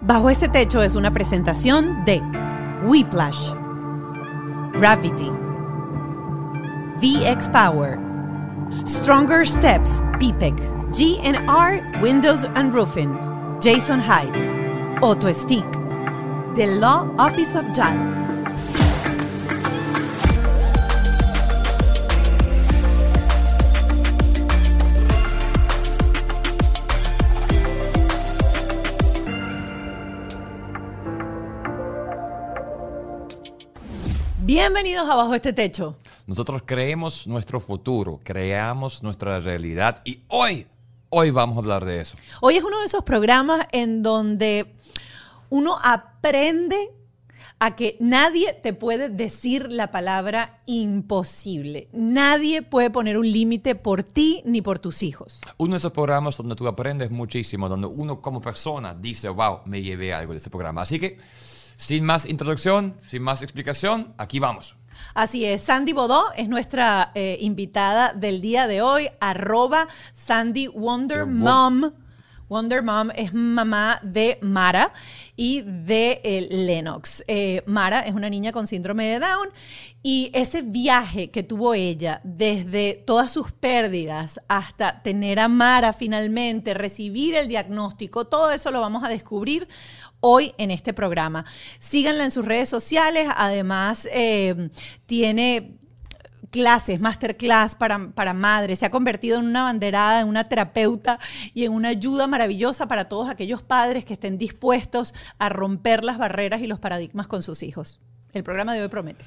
Bajo este techo es una presentación de Whiplash, Gravity, VX Power, Stronger Steps, PPEC, GNR Windows and Roofing, Jason Hyde, Auto Stick, The Law Office of JAL. Bienvenidos a Bajo este Techo. Nosotros creemos nuestro futuro, creamos nuestra realidad y hoy, hoy vamos a hablar de eso. Hoy es uno de esos programas en donde uno aprende a que nadie te puede decir la palabra imposible. Nadie puede poner un límite por ti ni por tus hijos. Uno de esos programas donde tú aprendes muchísimo, donde uno como persona dice, wow, me llevé algo de ese programa. Así que, sin más introducción, sin más explicación, aquí vamos. Así es, Sandy Bodó es nuestra eh, invitada del día de hoy, arroba Sandy Wonder Mom. Wonder Mom es mamá de Mara y de eh, Lennox. Eh, Mara es una niña con síndrome de Down y ese viaje que tuvo ella desde todas sus pérdidas hasta tener a Mara finalmente, recibir el diagnóstico, todo eso lo vamos a descubrir hoy en este programa. Síganla en sus redes sociales, además eh, tiene clases, masterclass para, para madres, se ha convertido en una banderada, en una terapeuta y en una ayuda maravillosa para todos aquellos padres que estén dispuestos a romper las barreras y los paradigmas con sus hijos. El programa de hoy promete.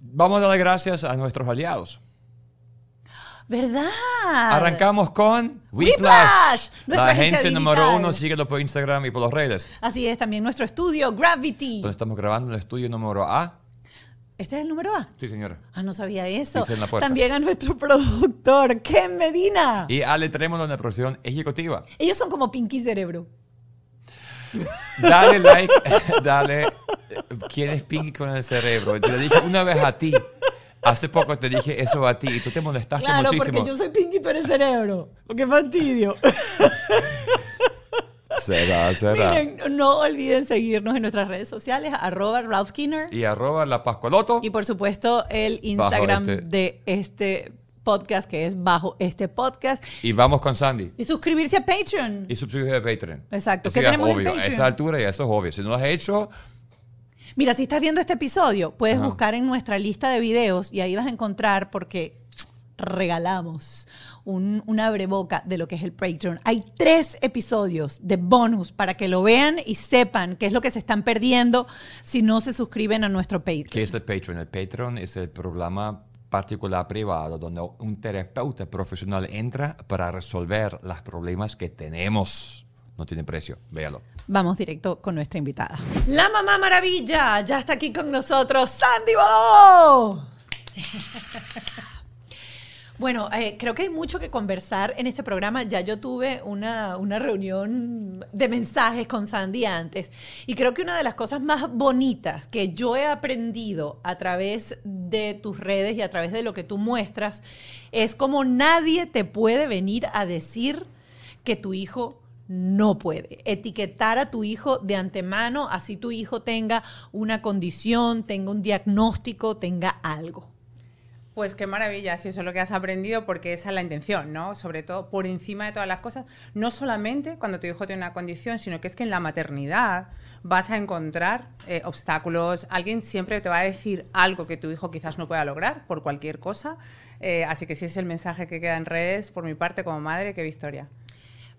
Vamos a dar gracias a nuestros aliados. ¿Verdad? Arrancamos con Whiplash, la agencia agencia número digital. uno. Síguelo por Instagram y por las redes. Así es, también nuestro estudio, Gravity. Donde estamos grabando en el estudio número A. ¿Este es el número A? Sí, señora. Ah, no sabía eso. En la. También a nuestro productor, Ken Medina. Y Ale tenemos una producción ejecutiva. Ellos son como Pinky Cerebro. Dale like, dale. ¿Quién es Pinky con el cerebro? Te lo dije una vez a ti. Hace poco te dije eso a ti y tú te molestaste Claro, muchísimo. porque yo soy Pinky y tú eres Cerebro. ¡Qué fastidio! Será, será. Miren, no olviden seguirnos en nuestras redes sociales, arroba Ralph Kinner. Y arroba la Pascualoto. Y por supuesto, el Instagram este. de este podcast, que es bajo este podcast. Y vamos con Sandy. Y suscribirse a Patreon. Y suscribirse a Patreon. Exacto. Eso ¿Qué tenemos en obvio. A Patreon? esa altura ya eso es obvio. Si no lo has hecho, Mira, si estás viendo este episodio, puedes Ajá. buscar en nuestra lista de videos y ahí vas a encontrar, porque regalamos un, un abreboca de lo que es el Patreon. Hay tres episodios de bonus para que lo vean y sepan qué es lo que se están perdiendo si no se suscriben a nuestro Patreon. ¿qué es el Patreon? El Patreon es el programa particular privado donde un terapeuta profesional entra para resolver los problemas que tenemos. No tiene precio. Véalo. Vamos directo con nuestra invitada. La mamá maravilla, ya está aquí con nosotros, Sandy Bodó. Bueno, eh, creo que hay mucho que conversar en este programa. Ya yo tuve una, una reunión de mensajes con Sandy antes y creo que una de las cosas más bonitas que yo he aprendido a través de tus redes y a través de lo que tú muestras es como nadie te puede venir a decir que tu hijo no puede. Etiquetar a tu hijo de antemano, así tu hijo tenga una condición, tenga un diagnóstico, tenga algo. Pues qué maravilla, si eso es lo que has aprendido, porque esa es la intención, ¿no? Sobre todo por encima de todas las cosas, no solamente cuando tu hijo tiene una condición, sino que es que en la maternidad vas a encontrar eh, obstáculos, alguien siempre te va a decir algo que tu hijo quizás no pueda lograr por cualquier cosa, Eh, así que ese es el mensaje que queda en redes, por mi parte como madre, qué victoria.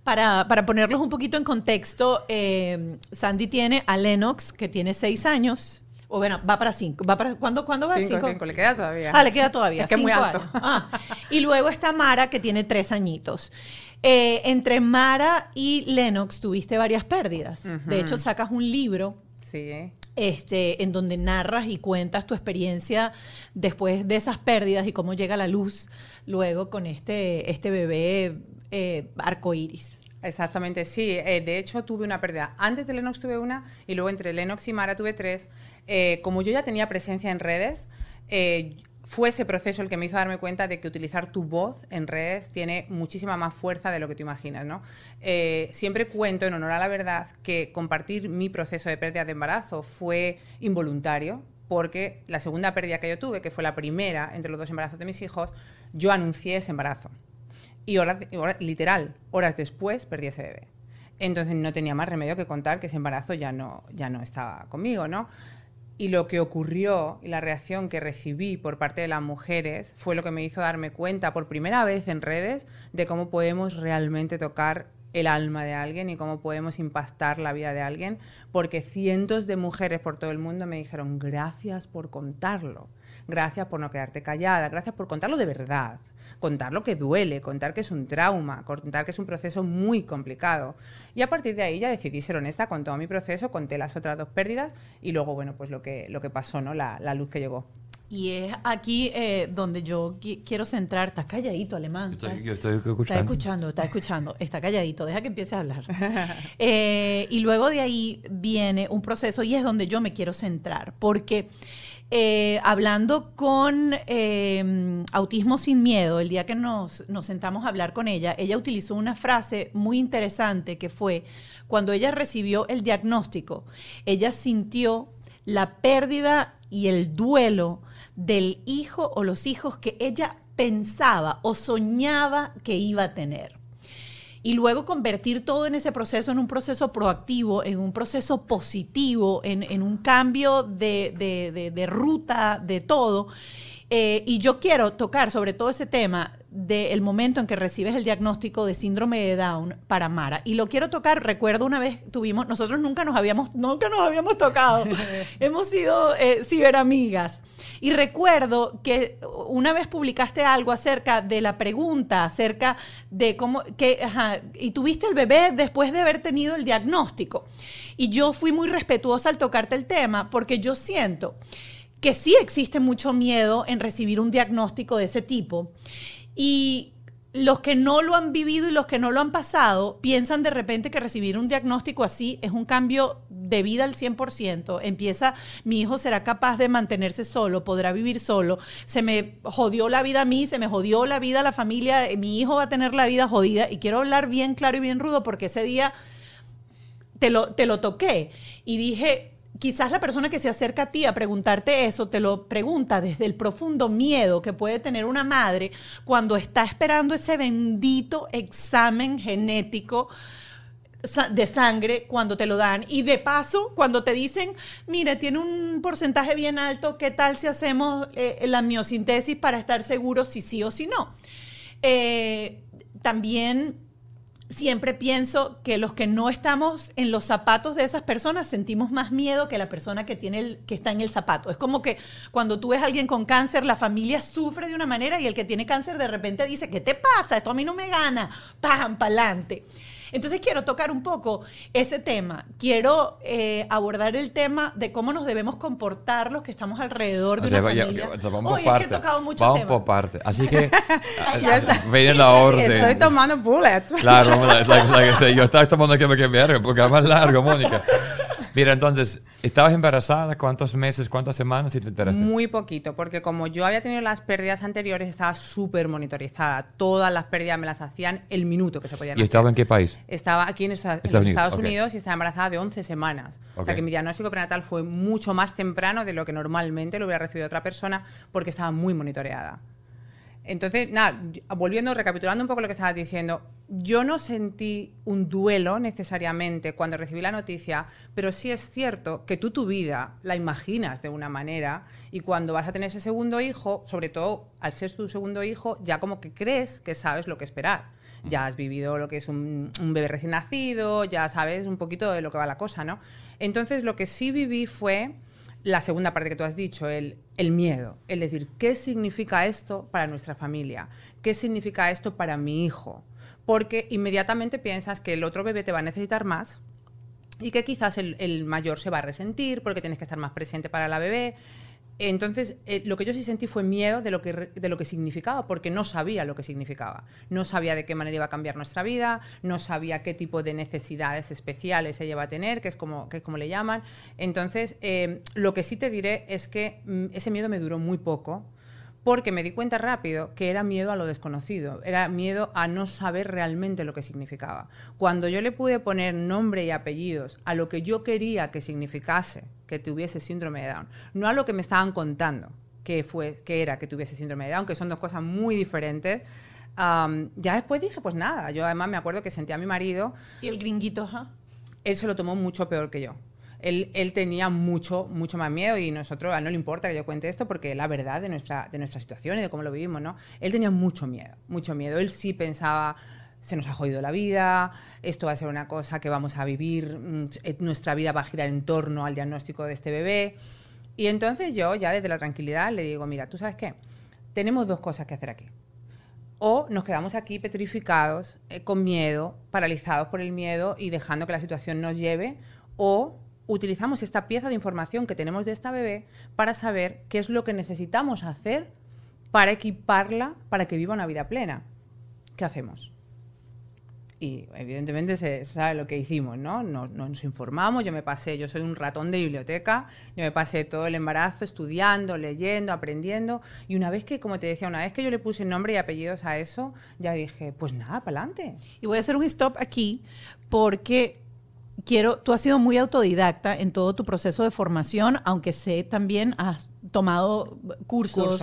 Para, para ponerlos un poquito en contexto, eh, Sandy tiene a Lennox, que tiene seis años. O bueno, va para cinco. Va para, ¿cuándo, ¿Cuándo va? Cinco, cinco, le queda todavía. Ah, le queda todavía. Es que es muy cinco alto. años. Ah. Y luego está Mara, que tiene tres añitos. Eh, entre Mara y Lennox tuviste varias pérdidas. De hecho, sacas un libro Sí, este, en donde narras y cuentas tu experiencia después de esas pérdidas y cómo llega la luz luego con este, este bebé eh, arcoíris. Exactamente, sí. Eh, de hecho, tuve una pérdida. Antes de Lennox tuve una y luego entre Lennox y Mara tuve tres. Eh, como yo ya tenía presencia en redes, eh, fue ese proceso el que me hizo darme cuenta de que utilizar tu voz en redes tiene muchísima más fuerza de lo que tú imaginas. ¿no? Siempre cuento, en honor a la verdad, que compartir mi proceso de pérdida de embarazo fue involuntario, porque la segunda pérdida que yo tuve, que fue la primera entre los dos embarazos de mis hijos, yo anuncié ese embarazo. Y horas, literal, horas después perdí ese bebé. Entonces no tenía más remedio que contar que ese embarazo ya no, ya no estaba conmigo, ¿no? Y lo que ocurrió y la reacción que recibí por parte de las mujeres fue lo que me hizo darme cuenta por primera vez en redes de cómo podemos realmente tocar el alma de alguien y cómo podemos impactar la vida de alguien, porque cientos de mujeres por todo el mundo me dijeron gracias por contarlo, gracias por no quedarte callada, gracias por contarlo de verdad contar lo que duele, contar que es un trauma, contar que es un proceso muy complicado. Y a partir de ahí ya decidí ser honesta con todo mi proceso, conté las otras dos pérdidas y luego, bueno, pues lo que, lo que pasó, ¿no? La, la luz que llegó. Y es aquí eh, donde yo quiero centrar. Estás calladito, alemán. Yo estoy, escuchando. Está escuchando, está escuchando. Está calladito. Deja que empiece a hablar. Eh, y luego de ahí viene un proceso y es donde yo me quiero centrar. Porque eh, hablando con em, Autismo Sin Miedo, el día que nos, nos sentamos a hablar con ella, ella utilizó una frase muy interesante que fue, cuando ella recibió el diagnóstico, ella sintió la pérdida y el duelo del hijo o los hijos que ella pensaba o soñaba que iba a tener y luego convertir todo en ese proceso en un proceso proactivo, en un proceso positivo, en, un cambio de, ruta, de todo. Eh, y yo quiero tocar sobre todo ese tema del momento en que recibes el diagnóstico de síndrome de Down para Mara. Y lo quiero tocar, recuerdo una vez tuvimos, nosotros nunca nos habíamos, nunca nos habíamos tocado, hemos sido eh, ciberamigas. Y recuerdo que una vez publicaste algo acerca de la pregunta, acerca de cómo, que, y tuviste el bebé después de haber tenido el diagnóstico. Y yo fui muy respetuosa al tocarte el tema porque yo siento que sí existe mucho miedo en recibir un diagnóstico de ese tipo. Y los que no lo han vivido y los que no lo han pasado piensan de repente que recibir un diagnóstico así es un cambio de vida al 100%. Empieza, mi hijo será capaz de mantenerse solo, podrá vivir solo. Se me jodió la vida a mí, se me jodió la vida a la familia, mi hijo va a tener la vida jodida. Y quiero hablar bien claro y bien rudo porque ese día te lo, te lo toqué y dije, quizás la persona que se acerca a ti a preguntarte eso te lo pregunta desde el profundo miedo que puede tener una madre cuando está esperando ese bendito examen genético de sangre cuando te lo dan. Y de paso, cuando te dicen, mire, tiene un porcentaje bien alto, ¿qué tal si hacemos eh, la miosintesis para estar seguros si sí o si no? Eh, también siempre pienso que los que no estamos en los zapatos de esas personas sentimos más miedo que la persona que, tiene el, que está en el zapato. Es como que cuando tú ves a alguien con cáncer, la familia sufre de una manera y el que tiene cáncer de repente dice, ¿qué te pasa? Esto a mí no me gana. ¡Pam! ¡Pa'lante! Entonces quiero tocar un poco ese tema. Quiero eh, abordar el tema de cómo nos debemos comportar los que estamos alrededor de una familia. vamos por parte. vamos por parte. Así que viene la orden. Estoy tomando bullets. Claro, yo estaba tomando que me quede porque es más largo, Mónica. Mira, entonces, ¿estabas embarazada? ¿Cuántos meses, cuántas semanas y te enteraste? Muy poquito, porque como yo había tenido las pérdidas anteriores, estaba súper monitorizada. Todas las pérdidas me las hacían el minuto que se podían ¿Y estaba en qué país? Estaba aquí en, Estados, Unidos, y estaba embarazada de 11 semanas. O sea que mi diagnóstico prenatal fue mucho más temprano de lo que normalmente lo hubiera recibido otra persona porque estaba muy monitoreada. Entonces, nada, volviendo, recapitulando un poco lo que estabas diciendo, yo no sentí un duelo necesariamente cuando recibí la noticia, pero sí es cierto que tú tu vida la imaginas de una manera y cuando vas a tener ese segundo hijo, sobre todo al ser tu segundo hijo, ya como que crees que sabes lo que esperar. Ya has vivido lo que es un, un bebé recién nacido, ya sabes un poquito de lo que va la cosa, ¿no? Entonces, lo que sí viví fue la segunda parte que tú has dicho, el, el, miedo, el decir, ¿qué significa esto para nuestra familia? ¿Qué significa esto para mi hijo? Porque inmediatamente piensas que el otro bebé te va a necesitar más y que quizás el, el mayor se va a resentir porque tienes que estar más presente para la bebé. Entonces, eh, lo que yo sí sentí fue miedo de lo, que, de lo que significaba, porque no sabía lo que significaba. No sabía de qué manera iba a cambiar nuestra vida, no sabía qué tipo de necesidades especiales ella iba a tener, que es como, que como le llaman. Entonces, eh, lo que sí te diré es que mm, ese miedo me duró muy poco, porque me di cuenta rápido que era miedo a lo desconocido, era miedo a no saber realmente lo que significaba. Cuando yo le pude poner nombre y apellidos a lo que yo quería que significase que tuviese síndrome de Down, no a lo que me estaban contando que, fue, que era que tuviese síndrome de Down, que son dos cosas muy diferentes, ya después dije, pues nada, yo además me acuerdo que sentía a mi marido Y el gringuito, ajá. él se lo tomó mucho peor que yo. Él, tenía mucho, mucho más miedo y nosotros, a él no le importa que yo cuente esto porque la verdad de nuestra, de nuestra situación y de cómo lo vivimos, ¿no? Él tenía mucho miedo, mucho miedo. Él sí pensaba, se nos ha jodido la vida, esto va a ser una cosa que vamos a vivir, mm, eh, nuestra vida va a girar en torno al diagnóstico de este bebé. Y entonces yo, ya desde la tranquilidad, le digo, mira, ¿tú sabes qué? Tenemos dos cosas que hacer aquí o nos quedamos aquí petrificados, eh, con miedo, paralizados por el miedo y dejando que la situación nos lleve, o utilizamos esta pieza de información que tenemos de esta bebé para saber qué es lo que necesitamos hacer para equiparla para que viva una vida plena. ¿Qué hacemos? Y evidentemente se sabe lo que hicimos, ¿no? Nos, informamos, yo me pasé, yo soy un ratón de biblioteca, yo me pasé todo el embarazo estudiando, leyendo, aprendiendo, y una vez que, como te decía, una vez que yo le puse nombre y apellidos a eso, ya dije, pues nada, para adelante. Y voy a hacer un stop aquí porque quiero, tú has sido muy autodidacta en todo tu proceso de formación, aunque sé también has tomado cursos,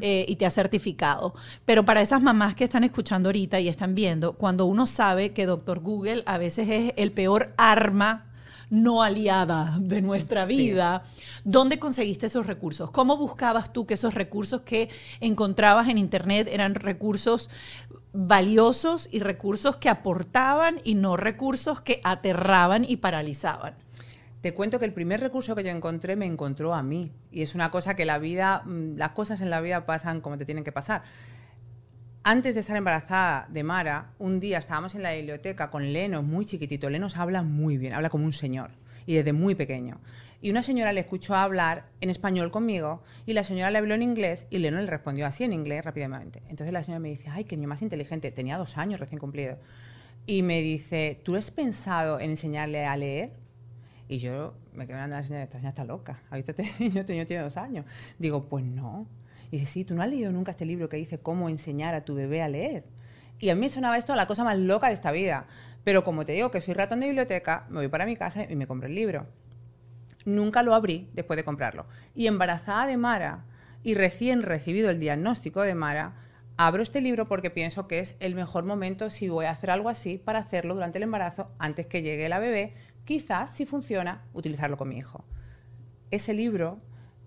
eh, y te has certificado. Pero para esas mamás que están escuchando ahorita y están viendo, cuando uno sabe que Doctor Google a veces es el peor arma no aliada de nuestra Sí. vida, ¿dónde conseguiste esos recursos? ¿Cómo buscabas tú que esos recursos que encontrabas en Internet eran recursos valiosos y recursos que aportaban y no recursos que aterraban y paralizaban? Te cuento que el primer recurso que yo encontré me encontró a mí. Y es una cosa que la vida, mm, las cosas en la vida pasan como te tienen que pasar. Antes de estar embarazada de Mara, un día estábamos en la biblioteca con Lenos, muy chiquitito. Lenos habla muy bien, habla como un señor, y desde muy pequeño. Y una señora le escuchó hablar en español conmigo, y la señora le habló en inglés, y Leno le respondió así en inglés rápidamente. Entonces la señora me dice, ay, qué niño más inteligente, tenía dos años recién cumplido. Y me dice, ¿tú has pensado en enseñarle a leer? Y yo me quedé mirando a la señora, esta señora está loca. ¿Ha visto este niño? Este niño tiene dos años. Digo, pues no. Y dice, sí, tú no has leído nunca este libro que dice cómo enseñar a tu bebé a leer. Y a mí me sonaba esto la cosa más loca de esta vida. Pero como te digo que soy ratón de biblioteca, me voy para mi casa y me compro el libro. Nunca lo abrí después de comprarlo. Y embarazada de Mara y recién recibido el diagnóstico de Mara, abro este libro porque pienso que es el mejor momento si voy a hacer algo así para hacerlo durante el embarazo antes que llegue la bebé. Quizás, si funciona, utilizarlo con mi hijo. Ese libro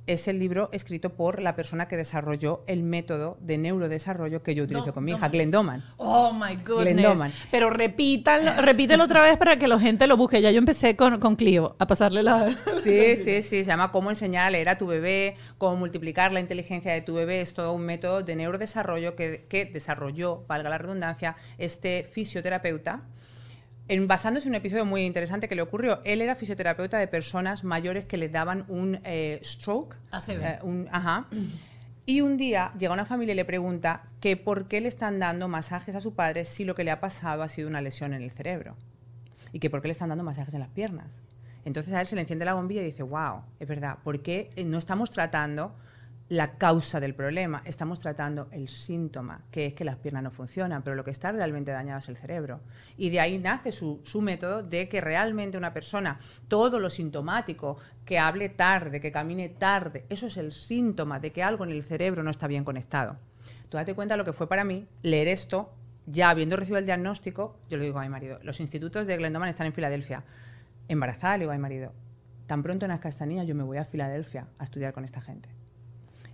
es el libro escrito por la persona que desarrolló el método de neurodesarrollo que yo utilizo No, con mi no, hija, no. Glenn Doman. Oh my goodness. Glendoman. Pero repítalo, repítelo otra vez para que la gente lo busque. Ya yo empecé con, con Clio a pasarle la. Sí, sí, sí, se llama cómo enseñar a leer a tu bebé, cómo multiplicar la inteligencia de tu bebé. Es todo un método de neurodesarrollo que, que desarrolló, valga la redundancia, este fisioterapeuta. En, basándose en un episodio muy interesante que le ocurrió. Él era fisioterapeuta de personas mayores que le daban un eh, stroke. Eh, un- ajá. Y un día llega una familia y le pregunta que por qué le están dando masajes a su padre si lo que le ha pasado ha sido una lesión en el cerebro. Y que por qué le están dando masajes en las piernas. Entonces a él se le enciende la bombilla y dice, wow, es verdad, ¿por qué no estamos tratando la causa del problema? Estamos tratando el síntoma, que es que las piernas no funcionan, pero lo que está realmente dañado es el cerebro. Y de ahí nace su, su método de que realmente una persona, todo lo sintomático, que hable tarde, que camine tarde, eso es el síntoma de que algo en el cerebro no está bien conectado. Tú date cuenta lo que fue para mí leer esto, ya habiendo recibido el diagnóstico, yo le digo a mi marido, los institutos de Glendoman están en Filadelfia. Embarazada, le digo a mi marido, tan pronto nazca esta niña, yo me voy a Filadelfia a estudiar con esta gente.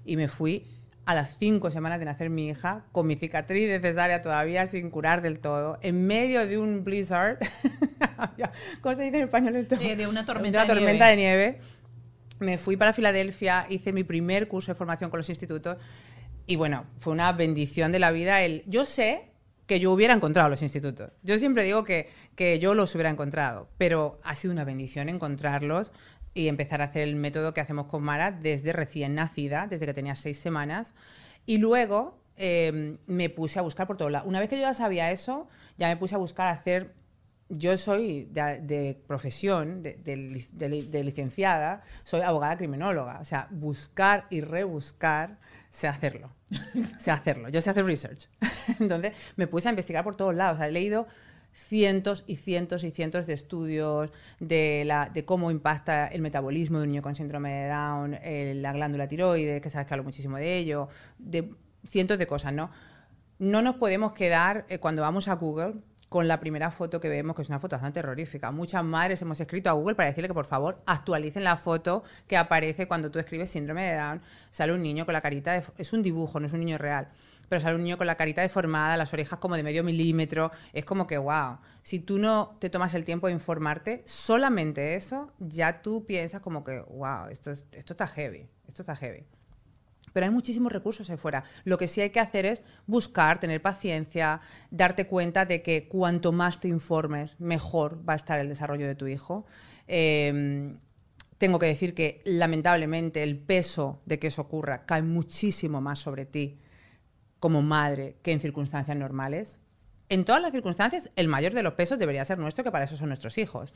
Y me fui a las cinco semanas de nacer mi hija, con mi cicatriz de cesárea todavía sin curar del todo, en medio de un blizzard, ¿cómo se dice en español esto? De- de una tormenta una de tormenta nieve. de nieve. Me fui para Filadelfia, hice mi primer curso de formación con los institutos y bueno, fue una bendición de la vida. El, yo sé que yo hubiera encontrado los institutos. Yo siempre digo que, que yo los hubiera encontrado, pero ha sido una bendición encontrarlos y empezar a hacer el método que hacemos con Mara desde recién nacida, desde que tenía seis semanas. Y luego eh, me puse a buscar por todos lados. Una vez que yo ya sabía eso, ya me puse a buscar hacer yo soy de, de profesión, de licenciada, soy abogada criminóloga. O sea, buscar y rebuscar sé hacerlo. sé hacerlo. Yo sé hacer research. Entonces me puse a investigar por todos lados. O sea, he leído cientos y cientos y cientos de estudios de, cómo impacta el metabolismo de un niño con síndrome de Down, eh, la glándula tiroides, que sabes que hablo muchísimo de ello, de cientos de cosas, ¿no? No nos podemos quedar eh, cuando vamos a Google con la primera foto que vemos, que es una foto bastante terrorífica. Muchas madres hemos escrito a Google para decirle que por favor actualicen la foto que aparece cuando tú escribes síndrome de Down. Sale un niño con la carita. Es un dibujo, no es un niño real pero sale un niño con la carita deformada, las orejas como de medio milímetro. Es como que, wow, si tú no te tomas el tiempo de informarte, solamente eso, ya tú piensas como que, wow, esto, esto está heavy, esto está heavy. Pero hay muchísimos recursos ahí fuera. Lo que sí hay que hacer es buscar, tener paciencia, darte cuenta de que cuanto más te informes, mejor va a estar el desarrollo de tu hijo. Em, tengo que decir que lamentablemente el peso de que eso ocurra cae muchísimo más sobre ti como madre que en circunstancias normales. En todas las circunstancias, el mayor de los pesos debería ser nuestro, que para eso son nuestros hijos.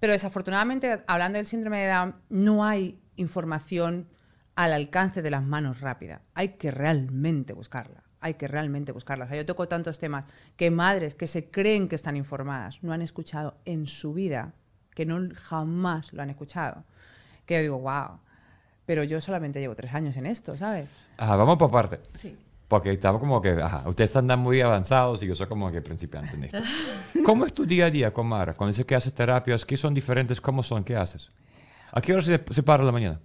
Pero desafortunadamente, hablando del síndrome de Down, no hay información al alcance de las manos rápida. Hay que realmente buscarla. Hay que realmente buscarla. yo toco tantos temas que madres que se creen que están informadas no han escuchado en su vida, que no jamás lo han escuchado. Que yo digo, wow, pero yo solamente llevo tres años en esto, ¿sabes? vamos por parte. Sí. Porque estaba como que, ajá, ustedes están muy avanzados y yo soy como que principiante en esto. ¿Cómo es tu día a día con Mara? Cuando dices que haces terapias, ¿qué son diferentes? ¿Cómo son? ¿Qué haces? ¿A qué hora se, se para la mañana?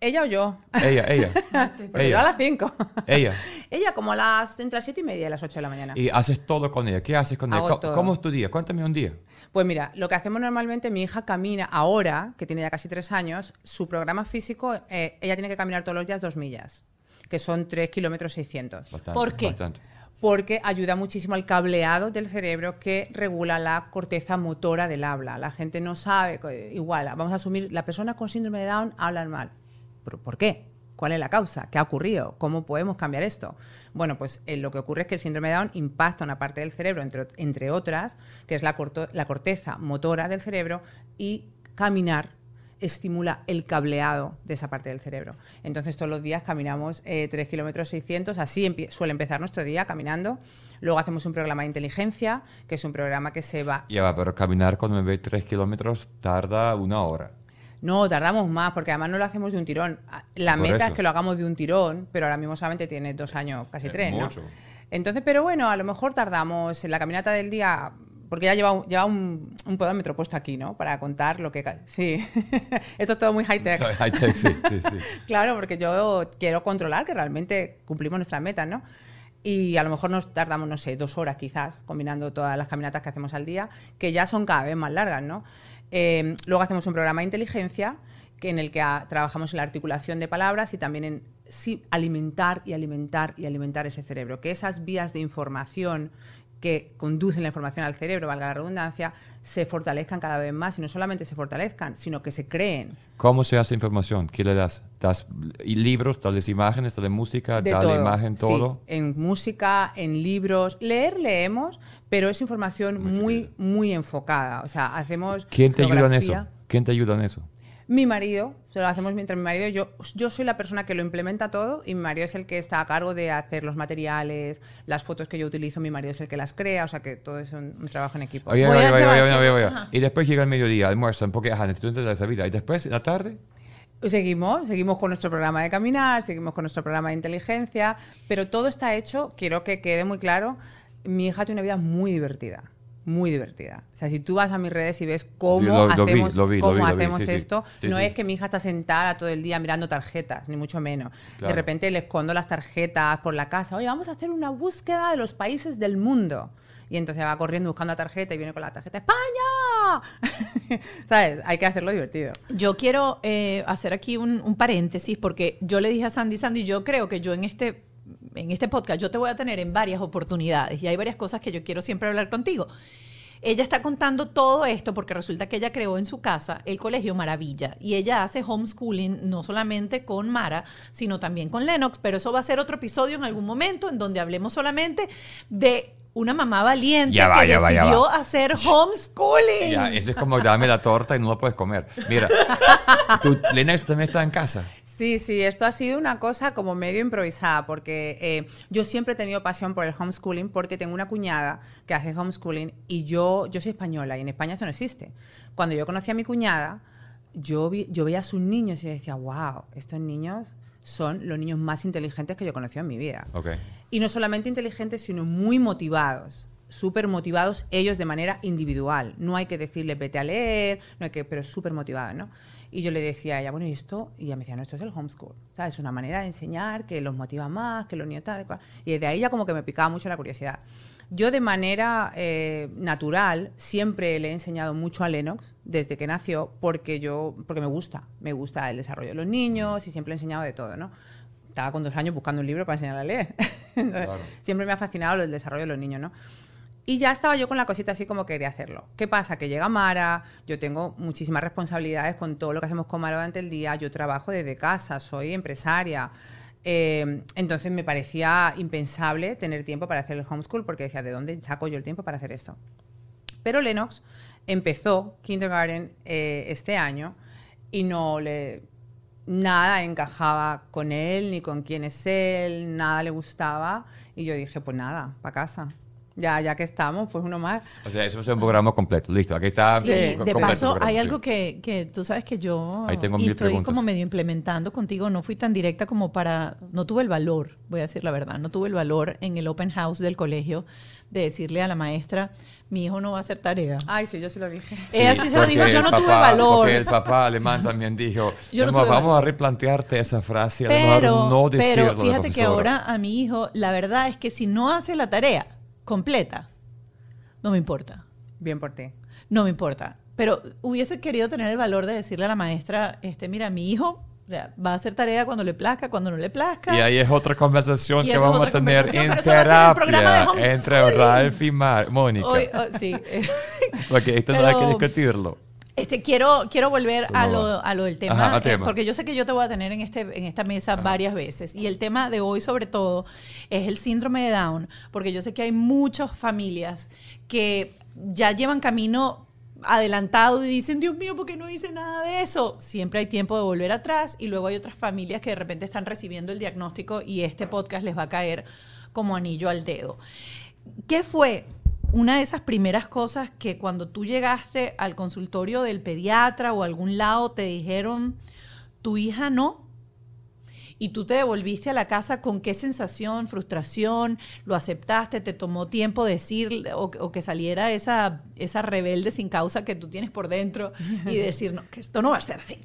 ¿Ella o yo? Ella, ella. ella. Yo a las 5. Ella. ella como a las, entre las 7 y media y las 8 de la mañana. Y haces todo con ella. ¿Qué haces con ella? ¿Cómo, es tu día? Cuéntame un día. Pues mira, lo que hacemos normalmente, mi hija camina ahora, que tiene ya casi 3 años, su programa físico, eh, ella tiene que caminar todos los días dos millas que son 3 kilómetros 600. ¿Por qué? Porque ayuda muchísimo al cableado del cerebro que regula la corteza motora del habla. La gente no sabe, igual, vamos a asumir, la persona con síndrome de Down hablan mal. ¿Pero ¿Por qué? ¿Cuál es la causa? ¿Qué ha ocurrido? ¿Cómo podemos cambiar esto? Bueno, pues eh, lo que ocurre es que el síndrome de Down impacta una parte del cerebro, entre, entre otras, que es la, la corteza motora del cerebro, y caminar estimula el cableado de esa parte del cerebro. Entonces todos los días caminamos eh, 3 kilómetros 600, así suele empezar nuestro día caminando. Luego hacemos un programa de inteligencia, que es un programa que se va... Ya va, pero caminar con 9 3 kilómetros tarda una hora. No, tardamos más, porque además no lo hacemos de un tirón. La meta es que lo hagamos de un tirón, pero ahora mismo solamente tiene dos años, casi tres, ¿no? Entonces, pero bueno, a lo mejor tardamos en la caminata del día porque ya lleva un, lleva un, un podómetro puesto aquí, ¿no? Para contar lo que... Sí, esto es todo muy high-tech. High-tech, sí, sí, sí. claro, porque yo quiero controlar que realmente cumplimos nuestras metas, ¿no? Y a lo mejor nos tardamos, no sé, dos horas quizás, combinando todas las caminatas que hacemos al día, que ya son cada vez más largas, ¿no? Eh, luego hacemos un programa de inteligencia que en el que trabajamos en la articulación de palabras y también en sí, alimentar y alimentar y alimentar ese cerebro, que esas vías de información que conducen la información al cerebro, valga la redundancia, se fortalezcan cada vez más y no solamente se fortalezcan, sino que se creen. ¿Cómo se hace información? ¿Qué le das? ¿Das libros, das imágenes, das música, das imagen, todo? Sí, en música, en libros. Leer, leemos, pero es información muy, muy enfocada. O sea, hacemos. ¿Quién te ayuda en eso? ¿Quién te ayuda en eso? Mi marido, se lo hacemos mientras mi marido, yo, yo soy la persona que lo implementa todo y mi marido es el que está a cargo de hacer los materiales, las fotos que yo utilizo, mi marido es el que las crea, o sea que todo es un, trabajo en equipo. Oye, oye, oye, oye, oye, Y después llega el mediodía, almuerzan, porque ajá, necesito de esa vida. Y después, en la tarde... Seguimos, seguimos con nuestro programa de caminar, seguimos con nuestro programa de inteligencia, pero todo está hecho, quiero que quede muy claro, mi hija tiene una vida muy divertida muy divertida. O sea, si tú vas a mis redes y ves cómo hacemos, cómo hacemos esto, no es que mi hija está sentada todo el día mirando tarjetas, ni mucho menos. De repente le escondo las tarjetas por la casa. Oye, vamos a hacer una búsqueda de los países del mundo. Y entonces va corriendo buscando la tarjeta y viene con la tarjeta ¡España! ¿Sabes? Hay que hacerlo divertido. Yo quiero eh, hacer aquí un, un paréntesis porque yo le dije a Sandy, Sandy, yo creo que yo en este en este podcast yo te voy a tener en varias oportunidades y hay varias cosas que yo quiero siempre hablar contigo. Ella está contando todo esto porque resulta que ella creó en su casa el colegio Maravilla y ella hace homeschooling no solamente con Mara, sino también con Lennox, pero eso va a ser otro episodio en algún momento en donde hablemos solamente de una mamá valiente que decidió hacer homeschooling. Ya, eso es como dame la torta y no la puedes comer. Mira, ¿tú, Lennox también está en casa. Sí, sí, esto ha sido una cosa como medio improvisada, porque eh, yo siempre he tenido pasión por el homeschooling, porque tengo una cuñada que hace homeschooling y yo, yo soy española y en España eso no existe. Cuando yo conocí a mi cuñada, yo, vi- yo veía a sus niños y decía, wow, estos niños son los niños más inteligentes que yo he conocido en mi vida. Y no solamente inteligentes, sino muy motivados. Súper motivados ellos de manera individual. No hay que decirles vete a leer, no hay que, pero súper motivados, ¿no? Y yo le decía a ella, bueno, ¿y esto? Y ella me decía, no, esto es el homeschool. ¿Sabes? Es una manera de enseñar que los motiva más, que los niños tal y cual. Y desde ahí ya como que me picaba mucho la curiosidad. Yo de manera eh, natural siempre le he enseñado mucho a Lennox desde que nació porque yo porque me gusta, me gusta el desarrollo de los niños y siempre he enseñado de todo, ¿no? Estaba con dos años buscando un libro para enseñarle a leer. Entonces, Claro. Siempre me ha fascinado el desarrollo de los niños, ¿no? Y ya estaba yo con la cosita así como quería hacerlo. ¿Qué pasa? Que llega Mara, yo tengo muchísimas responsabilidades con todo lo que hacemos con Mara durante el día, yo trabajo desde casa, soy empresaria. Eh, entonces me parecía impensable tener tiempo para hacer el homeschool porque decía, ¿de dónde saco yo el tiempo para hacer esto? Pero Lennox empezó kindergarten eh, este año y no le nada encajaba con él ni con quién es él, nada le gustaba y yo dije, pues nada, para casa. Ya, ya que estamos, pues uno más. O sea, eso es un programa completo. Listo, aquí está. Sí, de completo paso, programa, hay sí. algo que, que tú sabes que yo Ahí tengo y mil estoy preguntas. como medio implementando contigo, no fui tan directa como para, no tuve el valor, voy a decir la verdad, no tuve el valor en el open house del colegio de decirle a la maestra, mi hijo no va a hacer tarea. Ay, sí, yo sí lo dije. Ella sí se lo dijo, yo no tuve papá- valor. Porque el papá alemán también dijo, Yo no "Emma, tuve vamos valor". a replantearte esa frase, a Pero, no decirlo a pero fíjate que profesora". ahora a mi hijo, la verdad es que si no hace la tarea completa, no me importa. Bien por ti. No me importa. Pero hubiese querido tener el valor de decirle a la maestra, este, mira, mi hijo o sea, va a hacer tarea cuando le plazca, cuando no le plazca. Y ahí es otra conversación Y que vamos a tener en pero terapia entre Ralph y Mar Mónica. Hoy- oh, sí. Porque esto no hay que Pero- discutirlo. Este, quiero, quiero volver a lo, a lo del tema, Ajá, a tema. porque yo sé que yo te voy a tener en, este, en esta mesa varias veces. Y el tema de hoy, sobre todo, es el síndrome de Down, porque yo sé que hay muchas familias que ya llevan camino adelantado y dicen, Dios mío, ¿por qué no hice nada de eso? Siempre hay tiempo de volver atrás y luego hay otras familias que de repente están recibiendo el diagnóstico y este podcast les va a caer como anillo al dedo. ¿Qué fue una de esas primeras cosas que cuando tú llegaste al consultorio del pediatra o a algún lado te dijeron, tu hija no? Y tú te devolviste a la casa con qué sensación, frustración, lo aceptaste, te tomó tiempo decir o, o que saliera esa, esa rebelde sin causa que tú tienes por dentro y decir, no, que esto no va a ser así.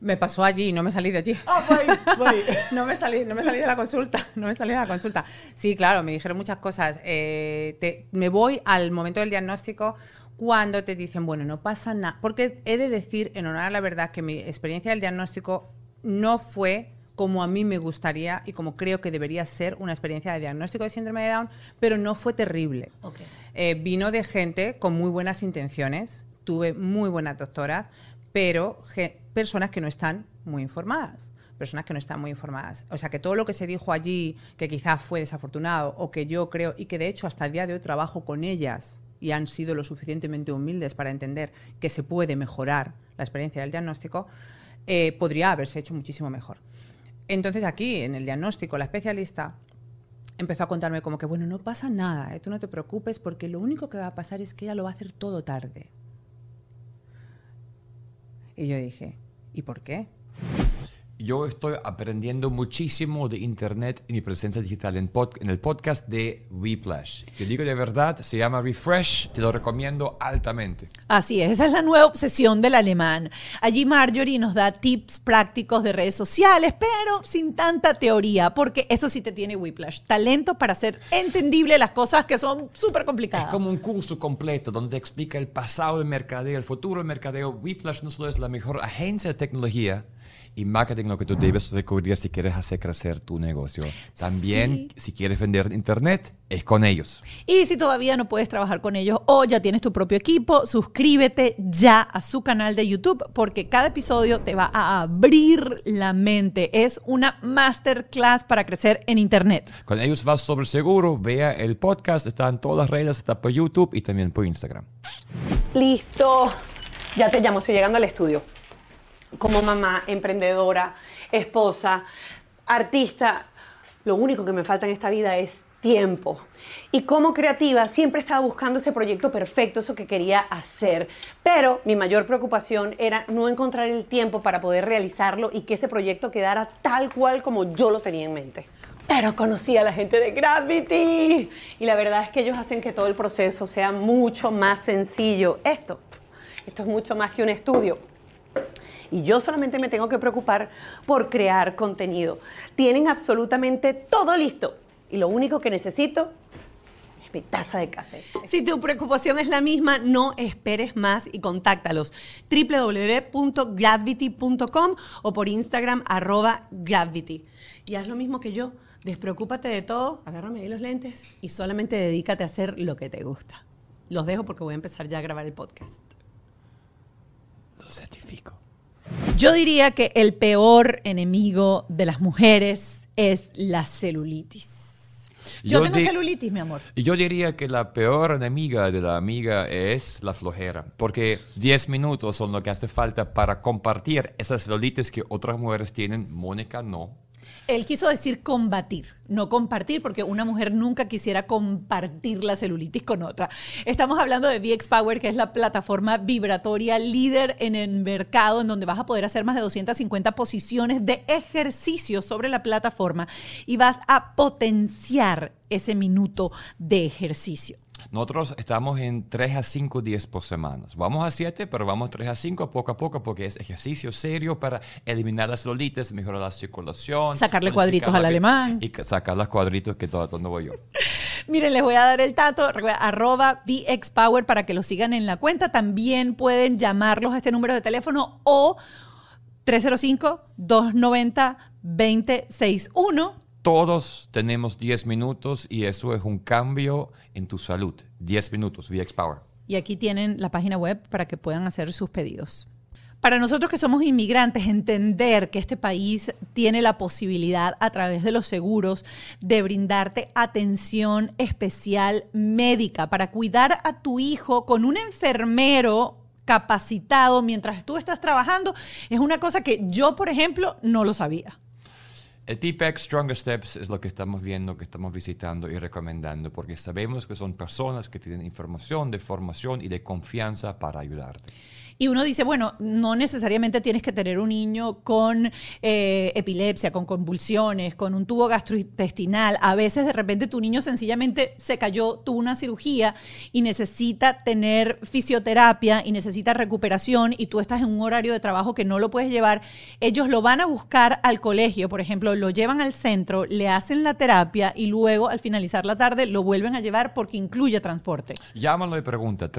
Me pasó allí, no me salí de allí. Ah, voy, voy. no me salí, no me salí de la consulta, no me salí de la consulta. Sí, claro, me dijeron muchas cosas. Eh, te- me voy al momento del diagnóstico cuando te dicen, bueno, no pasa nada. Porque he de decir, en honor a la verdad, que mi experiencia del diagnóstico no fue como a mí me gustaría y como creo que debería ser una experiencia de diagnóstico de síndrome de Down, pero no fue terrible. Eh, vino de gente con muy buenas intenciones, tuve muy buenas doctoras, pero personas que no están muy informadas. Personas que no están muy informadas. O sea, que todo lo que se dijo allí, que quizás fue desafortunado, o que yo creo, y que de hecho hasta el día de hoy trabajo con ellas y han sido lo suficientemente humildes para entender que se puede mejorar la experiencia del diagnóstico, eh, podría haberse hecho muchísimo mejor. Entonces aquí, en el diagnóstico, la especialista empezó a contarme como que, bueno, no pasa nada, ¿eh? tú no te preocupes porque lo único que va a pasar es que ella lo va a hacer todo tarde. Y yo dije, ¿y por qué? Yo estoy aprendiendo muchísimo de Internet y mi presencia digital en, pod- en el podcast de Whiplash. Te digo de verdad, se llama Refresh, te lo recomiendo altamente. Así es, esa es la nueva obsesión del alemán. Allí Marjorie nos da tips prácticos de redes sociales, pero sin tanta teoría, porque eso sí te tiene Whiplash, talento para hacer entendible las cosas que son súper complicadas. Es como un curso completo donde te explica el pasado del mercadeo, el futuro del mercadeo. Whiplash no solo es la mejor agencia de tecnología y marketing lo que tú debes recurrir si quieres hacer crecer tu negocio. También, si quieres vender en internet, es con ellos. Y si todavía no puedes trabajar con ellos o ya tienes tu propio equipo, suscríbete ya a su canal de YouTube porque cada episodio te va a abrir la mente. Es una masterclass para crecer en internet. Con ellos vas sobre seguro, vea el podcast, está en todas las redes, está por YouTube y también por Instagram. Listo. Ya te llamo, estoy llegando al estudio. Como mamá, emprendedora, esposa, artista, lo único que me falta en esta vida es tiempo. Y como creativa siempre estaba buscando ese proyecto perfecto, eso que quería hacer. Pero mi mayor preocupación era no encontrar el tiempo para poder realizarlo y que ese proyecto quedara tal cual como yo lo tenía en mente. Pero conocí a la gente de Gravity y la verdad es que ellos hacen que todo el proceso sea mucho más sencillo. Esto, esto es mucho más que un estudio. Y yo solamente me tengo que preocupar por crear contenido. Tienen absolutamente todo listo. Y lo único que necesito es mi taza de café. Si tu preocupación es la misma, no esperes más y contáctalos. www.gravity.com o por Instagram arroba gravity. Y haz lo mismo que yo. Despreocúpate de todo, agárrame ahí los lentes y solamente dedícate a hacer lo que te gusta. Los dejo porque voy a empezar ya a grabar el podcast. Lo certifico. Yo diría que el peor enemigo de las mujeres es la celulitis. Yo, Yo tengo celulitis, mi amor. Yo diría que la peor enemiga de la amiga es la flojera, porque 10 minutos son lo que hace falta para compartir esas celulitis que otras mujeres tienen, Mónica no. Él quiso decir combatir, no compartir, porque una mujer nunca quisiera compartir la celulitis con otra. Estamos hablando de VX Power, que es la plataforma vibratoria líder en el mercado, en donde vas a poder hacer más de 250 posiciones de ejercicio sobre la plataforma y vas a potenciar ese minuto de ejercicio. Nosotros estamos en 3 a 5 días por semana. Vamos a 7, pero vamos 3 a 5 poco a poco porque es ejercicio serio para eliminar las celulitis, mejorar la circulación. Sacarle cuadritos al alemán. Y ca- sacar los cuadritos que todo donde voy yo. Miren, les voy a dar el tato, arroba VXPower para que lo sigan en la cuenta. También pueden llamarlos a este número de teléfono o 305-290-2061. Todos tenemos 10 minutos y eso es un cambio en tu salud. 10 minutos, VX Power. Y aquí tienen la página web para que puedan hacer sus pedidos. Para nosotros que somos inmigrantes, entender que este país tiene la posibilidad a través de los seguros de brindarte atención especial médica para cuidar a tu hijo con un enfermero capacitado mientras tú estás trabajando, es una cosa que yo, por ejemplo, no lo sabía. El PPEC Stronger Steps es lo que estamos viendo, que estamos visitando y recomendando, porque sabemos que son personas que tienen información de formación y de confianza para ayudarte. Y uno dice, bueno, no necesariamente tienes que tener un niño con eh, epilepsia, con convulsiones, con un tubo gastrointestinal. A veces de repente tu niño sencillamente se cayó, tuvo una cirugía y necesita tener fisioterapia y necesita recuperación y tú estás en un horario de trabajo que no lo puedes llevar. Ellos lo van a buscar al colegio, por ejemplo, lo llevan al centro, le hacen la terapia y luego al finalizar la tarde lo vuelven a llevar porque incluye transporte. Llámalo y pregunta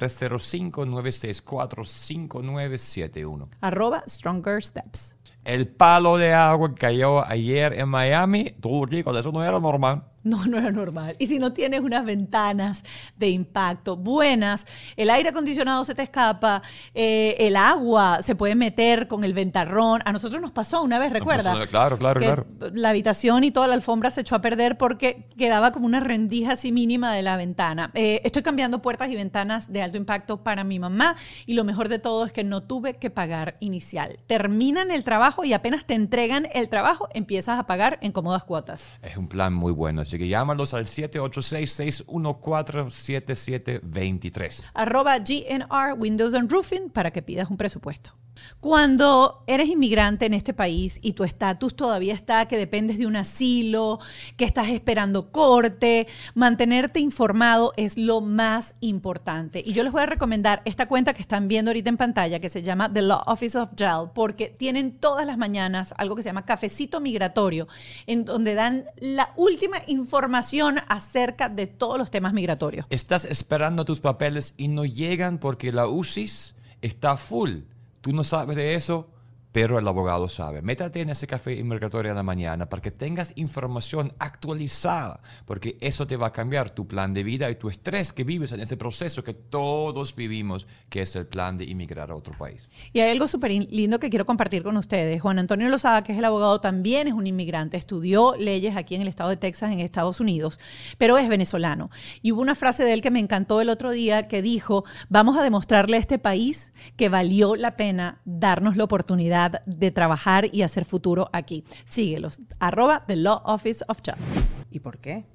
305-964-5971. Arroba Stronger Steps. El palo de agua que cayó ayer en Miami, tú chicos, eso no era normal. No, no era normal. Y si no tienes unas ventanas de impacto buenas, el aire acondicionado se te escapa, eh, el agua se puede meter con el ventarrón. A nosotros nos pasó una vez, recuerda. pasó, claro, claro, Que claro. La habitación y toda la alfombra se echó a perder porque quedaba como una rendija así mínima de la ventana. Eh, estoy cambiando puertas y ventanas de alto impacto para mi mamá y lo mejor de todo es que no tuve que pagar inicial. Terminan el trabajo y apenas te entregan el trabajo, empiezas a pagar en cómodas cuotas. Es un plan muy bueno, así que llámalos al 786-614-7723. arroba GNR Windows and Roofing para que pidas un presupuesto. Cuando eres inmigrante en este país y tu estatus todavía está que dependes de un asilo, que estás esperando corte, mantenerte informado es lo más importante. Y yo les voy a recomendar esta cuenta que están viendo ahorita en pantalla que se llama The Law Office of Jail porque tienen todas las mañanas algo que se llama cafecito migratorio en donde dan la última información acerca de todos los temas migratorios. Estás esperando tus papeles y no llegan porque la UCIS está full. Tú no sabes de eso, pero el abogado sabe. Métate en ese café inmigratorio en la mañana para que tengas información actualizada, porque eso te va a cambiar tu plan de vida y tu estrés que vives en ese proceso que todos vivimos, que es el plan de inmigrar a otro país. Y hay algo súper in- lindo que quiero compartir con ustedes. Juan Antonio Lozada, que es el abogado, también es un inmigrante. Estudió leyes aquí en el estado de Texas, en Estados Unidos, pero es venezolano. Y hubo una frase de él que me encantó el otro día que dijo, vamos a demostrarle a este país que valió la pena darnos la oportunidad de trabajar y hacer futuro aquí. Síguelos, arroba The Law Office of Job. ¿Y por qué?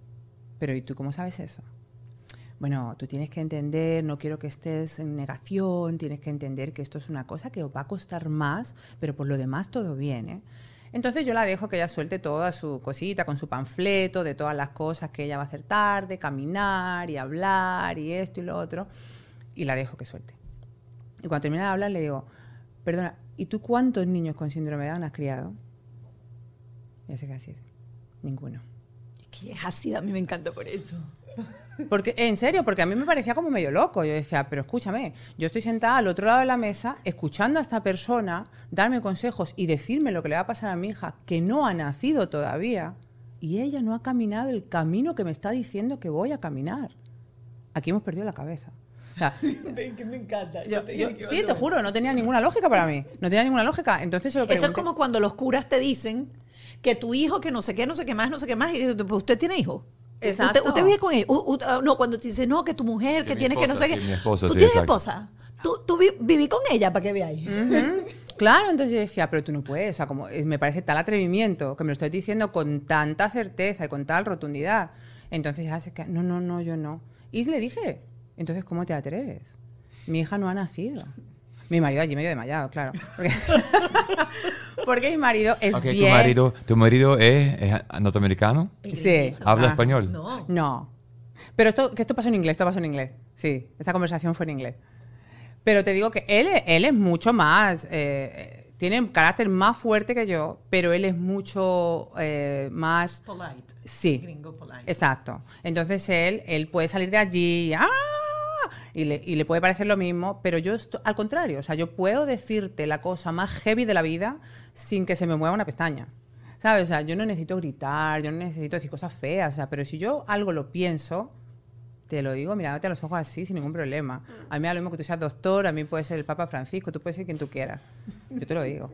Pero ¿y tú cómo sabes eso? Bueno, tú tienes que entender, no quiero que estés en negación, tienes que entender que esto es una cosa que os va a costar más, pero por lo demás todo bien, ¿eh? Entonces yo la dejo que ella suelte toda su cosita con su panfleto de todas las cosas que ella va a hacer tarde, caminar y hablar y esto y lo otro, y la dejo que suelte. Y cuando termina de hablar le digo, perdona, ¿y tú cuántos niños con síndrome de Down has criado? Y ella se queda así, ninguno. Que es ácida, a mí me encanta por eso. Porque, en serio, porque a mí me parecía como medio loco. Yo decía, pero escúchame, yo estoy sentada al otro lado de la mesa, escuchando a esta persona darme consejos y decirme lo que le va a pasar a mi hija, que no ha nacido todavía, y ella no ha caminado el camino que me está diciendo que voy a caminar. Aquí hemos perdido la cabeza. O sea, que me encanta. yo- yo- sí, te juro, no tenía ninguna lógica para mí. No tenía ninguna lógica. Entonces se lo Eso es como cuando los curas te dicen que tu hijo, que no sé qué, no sé qué más, no sé qué más, y pues, usted tiene hijo. Exacto. Usted, usted vive con él. U- u- ah, no, cuando te dice, no, que tu mujer, que mi tiene que no esposa, sé qué. sí, mi esposa, ¿Tú sí, tienes exacto. esposa? ¿Tú, tú vi- viví con ella para que veáis? Claro, entonces yo decía, pero tú no puedes, o sea, como eh, me parece tal atrevimiento que me lo estoy diciendo con tanta certeza y con tal rotundidad. Entonces ya se queda, no, no, no, yo no. Y le dije, entonces, ¿cómo te atreves? Mi hija no ha nacido. Mi marido allí medio desmayado, claro. Porque, porque mi marido es Ok, tu bien... marido, tu marido es, es norteamericano, Sí. habla Ah. español. No. No. Pero esto, que esto pasó en inglés, esto pasó en inglés. Sí, esta conversación fue en inglés. Pero te digo que él, él es mucho más, eh, tiene un carácter más fuerte que yo, pero él es mucho eh, más... Polite. Sí. Gringo polite. Exacto. Entonces él, él puede salir de allí y, ¡ah! Y, le, y puede parecer lo mismo, pero yo al contrario, o sea, yo puedo decirte la cosa más heavy de la vida sin que se me mueva una pestaña. ¿Sabes? O sea, yo no necesito gritar, yo no necesito decir cosas feas, o sea, pero si yo algo lo pienso, te lo digo mirándote a los ojos así, sin ningún problema. A mí da lo mismo que tú seas doctor, a mí puede ser el Papa Francisco, tú puedes ser quien tú quieras. Yo te lo digo.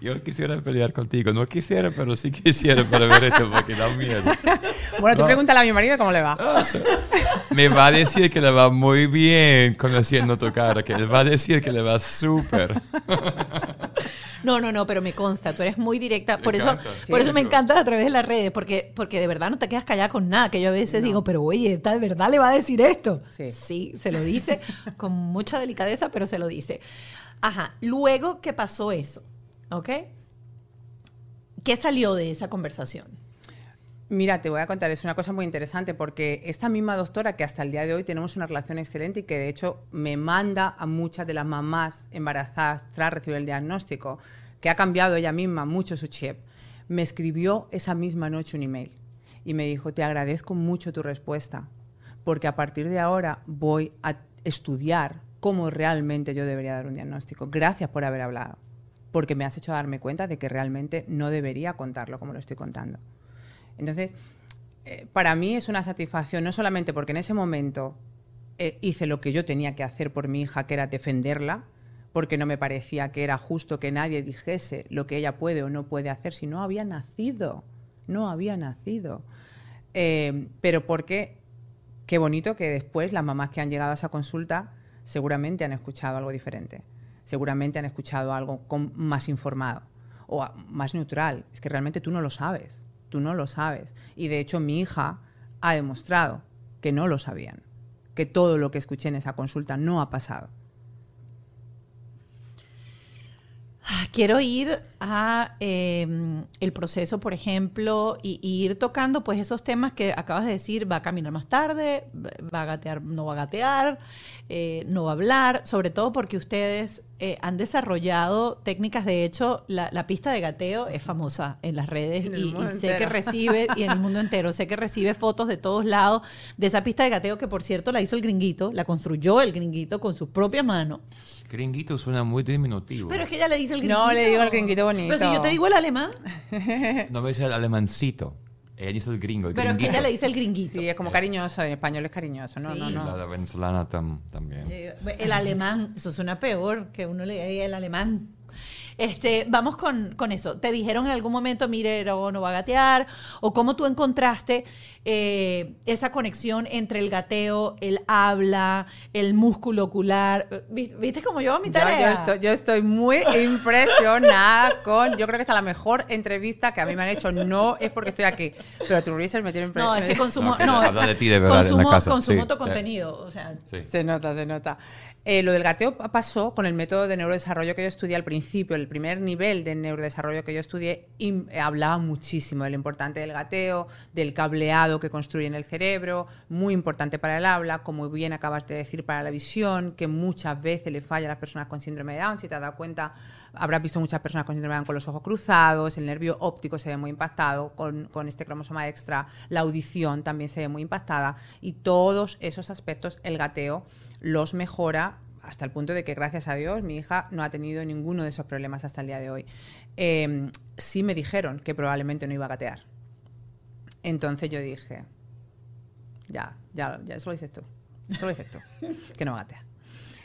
Yo quisiera pelear contigo. No quisiera, pero sí quisiera para ver esto porque da miedo. Bueno, tú No. pregúntale a mi marido cómo le va. O sea, me va a decir que le va muy bien conociendo tu cara, que él va a decir que le va súper. No, no, no, pero me consta, tú eres muy directa. Me Por eso, encanta. por Sí, eso me eso. encanta a través de las redes, porque, porque de verdad no te quedas callada con nada. Que yo a veces digo, pero oye, ¿esta de verdad le va a decir esto? Sí. se lo dice con mucha delicadeza, pero se lo dice. Ajá, luego que pasó eso, ¿ok? ¿Qué salió de esa conversación? Mira, te voy a contar, es una cosa muy interesante porque esta misma doctora que hasta el día de hoy tenemos una relación excelente y que de hecho me manda a muchas de las mamás embarazadas tras recibir el diagnóstico, que ha cambiado ella misma mucho su chip, me escribió esa misma noche un email y me dijo, te agradezco mucho tu respuesta porque a partir de ahora voy a estudiar cómo realmente yo debería dar un diagnóstico. Gracias por haber hablado, porque me has hecho darme cuenta de que realmente no debería contarlo como lo estoy contando. Entonces, eh, para mí es una satisfacción, no solamente porque en ese momento eh, hice lo que yo tenía que hacer por mi hija, que era defenderla, porque no me parecía que era justo que nadie dijese lo que ella puede o no puede hacer si no había nacido, no había nacido. Eh, pero porque, qué bonito que después las mamás que han llegado a esa consulta seguramente han escuchado algo diferente, seguramente han escuchado algo más informado o más neutral. Es que realmente tú no lo sabes, tú no lo sabes. Y de hecho mi hija ha demostrado que no lo sabían, que todo lo que escuché en esa consulta no ha pasado. Quiero ir a eh, el proceso, por ejemplo, y, y ir tocando pues esos temas que acabas de decir, va a caminar más tarde, va a gatear, no va a gatear, eh, no va a hablar, sobre todo porque ustedes eh, han desarrollado técnicas, de hecho, la, la pista de gateo es famosa en las redes En y, sé que recibe, y en el mundo entero, sé que recibe fotos de todos lados de esa pista de gateo que por cierto la hizo el gringuito, la construyó el gringuito con sus propias manos. Gringuito suena muy diminutivo. Pero es que ella le dice el gringuito. No, le digo el gringuito bonito. Pero si yo te digo el alemán, No me dice el alemancito. Ella dice el gringo, el pero es que gringuito. ella le dice el gringuito. Sí, es como cariñoso, en español es cariñoso, no, Sí. no, no. La, la venezolana tam- también. Eh, El alemán, eso suena peor que uno le diga el alemán. Este, vamos con, con eso. ¿Te dijeron en algún momento, mire, no, no va a gatear? ¿O cómo tú encontraste eh, esa conexión entre el gateo, el habla, el músculo ocular? ¿Viste, viste cómo yo mi tarea? yo estoy, yo estoy muy impresionada con. Yo creo que esta es la mejor entrevista que a mí me han hecho. No es porque estoy aquí, pero tu research me tiene No, es que impresionada. consumo, No, que no, habla de ti de verdad en la consumo, casa, consumo sí, tu sí. contenido, o sea, Sí. Se nota, se nota. Eh, lo del gateo pa- pasó con el método de neurodesarrollo que yo estudié al principio. El primer nivel de neurodesarrollo que yo estudié eh, hablaba muchísimo de lo importante del gateo, del cableado que construye en el cerebro, muy importante para el habla, como bien acabas de decir, para la visión, que muchas veces le falla a las personas con síndrome de Down. Si te has cuenta, habrás visto muchas personas con síndrome de Down con los ojos cruzados, el nervio óptico se ve muy impactado con, con este cromosoma extra, la audición también se ve muy impactada y todos esos aspectos el gateo los mejora hasta el punto de que gracias a Dios mi hija no ha tenido ninguno de esos problemas hasta el día de hoy. Eh, sí me dijeron que probablemente no iba a gatear. Entonces yo dije, ya, ya, ya, eso lo dices tú, eso lo dices tú, que no gatea.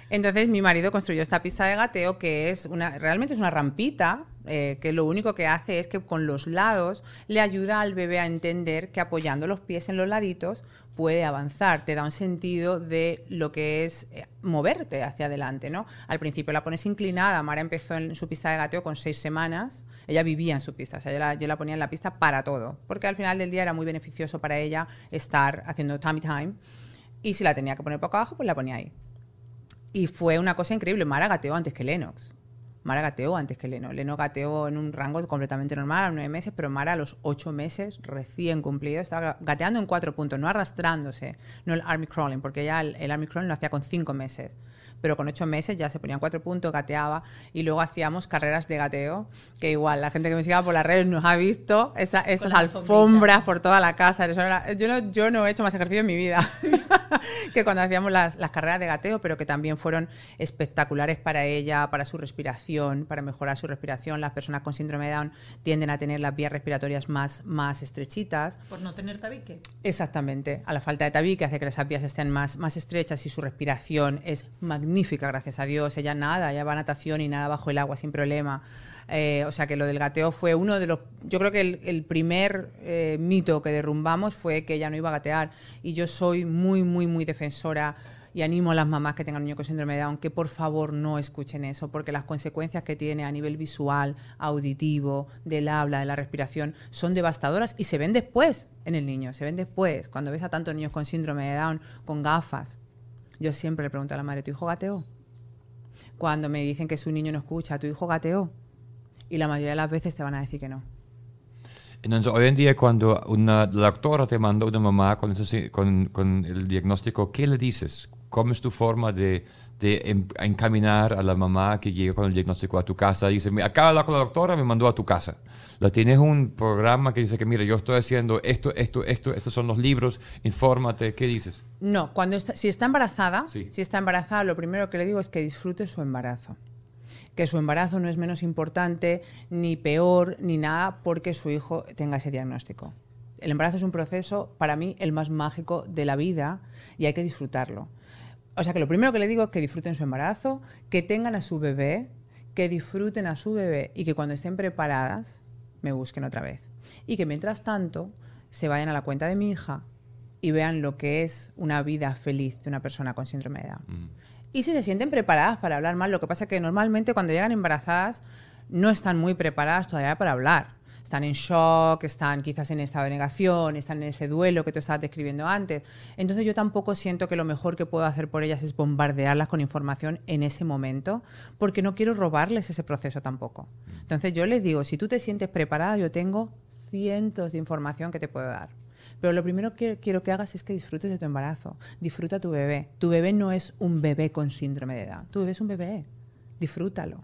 Entonces mi marido construyó esta pista de gateo que es una, realmente es una rampita eh, que lo único que hace es que con los lados le ayuda al bebé a entender que apoyando los pies en los laditos puede avanzar, te da un sentido de lo que es eh, moverte hacia adelante, ¿no? Al principio la pones inclinada, Mara empezó en su pista de gateo con seis semanas, ella vivía en su pista, o sea, yo la, yo la ponía en la pista para todo, porque al final del día era muy beneficioso para ella estar haciendo tummy time y si la tenía que poner poco abajo, pues la ponía ahí. Y fue una cosa increíble. Mara gateó antes que Lennox. Mara gateó antes que Leno. Leno gateó en un rango completamente normal, a nueve meses, pero Mara a los ocho meses, recién cumplido, estaba gateando en cuatro puntos, no arrastrándose, no el army crawling, porque ya el, el army crawling lo hacía con cinco meses. Pero con ocho meses ya se ponía en cuatro puntos, gateaba y luego hacíamos carreras de gateo, que igual la gente que me siga por las redes nos ha visto, esa- esas alfombras por toda la casa. yo, no, yo no he hecho más ejercicio en mi vida que cuando hacíamos las, las carreras de gateo, pero que también fueron espectaculares para ella, para su respiración, para mejorar su respiración. Las personas con síndrome de Down tienden a tener las vías respiratorias más, más estrechitas. por no tener tabique. Exactamente. A la falta de tabique hace que las vías estén más, más estrechas y su respiración es magnífica, gracias a Dios. Ella nada, ella va a natación y nada bajo el agua sin problema. Eh, o sea que lo del gateo fue uno de los... Yo creo que el, el primer eh, mito que derrumbamos fue que ella no iba a gatear. Y yo soy muy, muy, muy defensora y animo a las mamás que tengan un niño con síndrome de Down que por favor no escuchen eso, porque las consecuencias que tiene a nivel visual, auditivo, del habla, de la respiración, son devastadoras y se ven después en el niño, se ven después. Cuando ves a tantos niños con síndrome de Down, con gafas, yo siempre le pregunto a la madre, ¿tu hijo gateó? Cuando me dicen que su niño no escucha, ¿tu hijo gateó? Y la mayoría de las veces te van a decir que no. Entonces, hoy en día, cuando una la doctora te manda una mamá con el diagnóstico, ¿qué le dices? ¿Cómo es tu forma de, de em- encaminar a la mamá que llega con el diagnóstico a tu casa? Y dice, "Mira, acaba de hablar con la doctora, me mandó a tu casa. ¿La tienes un programa que dice que, mira, yo estoy haciendo esto, esto, esto, estos son los libros, infórmate, ¿qué dices? No, cuando está- si está embarazada, Sí. si está embarazada, lo primero que le digo es que disfrute su embarazo. Que su embarazo no es menos importante, ni peor, ni nada, porque su hijo tenga ese diagnóstico. El embarazo es un proceso, para mí, el más mágico de la vida y hay que disfrutarlo. O sea que lo primero que le digo es que disfruten su embarazo, que tengan a su bebé, que disfruten a su bebé y que cuando estén preparadas me busquen otra vez. Y que mientras tanto se vayan a la cuenta de mi hija y vean lo que es una vida feliz de una persona con síndrome de Down. Y si se sienten preparadas para hablar más, lo que pasa es que normalmente cuando llegan embarazadas no están muy preparadas todavía para hablar. Están en shock, están quizás en estado de negación, están en ese duelo que tú estabas describiendo antes. Entonces yo tampoco siento que lo mejor que puedo hacer por ellas es bombardearlas con información en ese momento, porque no quiero robarles ese proceso tampoco. Entonces yo les digo, si tú te sientes preparada, yo tengo cientos de información que te puedo dar. Pero lo primero que quiero que hagas es que disfrutes de tu embarazo. Disfruta tu bebé. Tu bebé no es un bebé con síndrome de Down. Tu bebé es un bebé. Disfrútalo.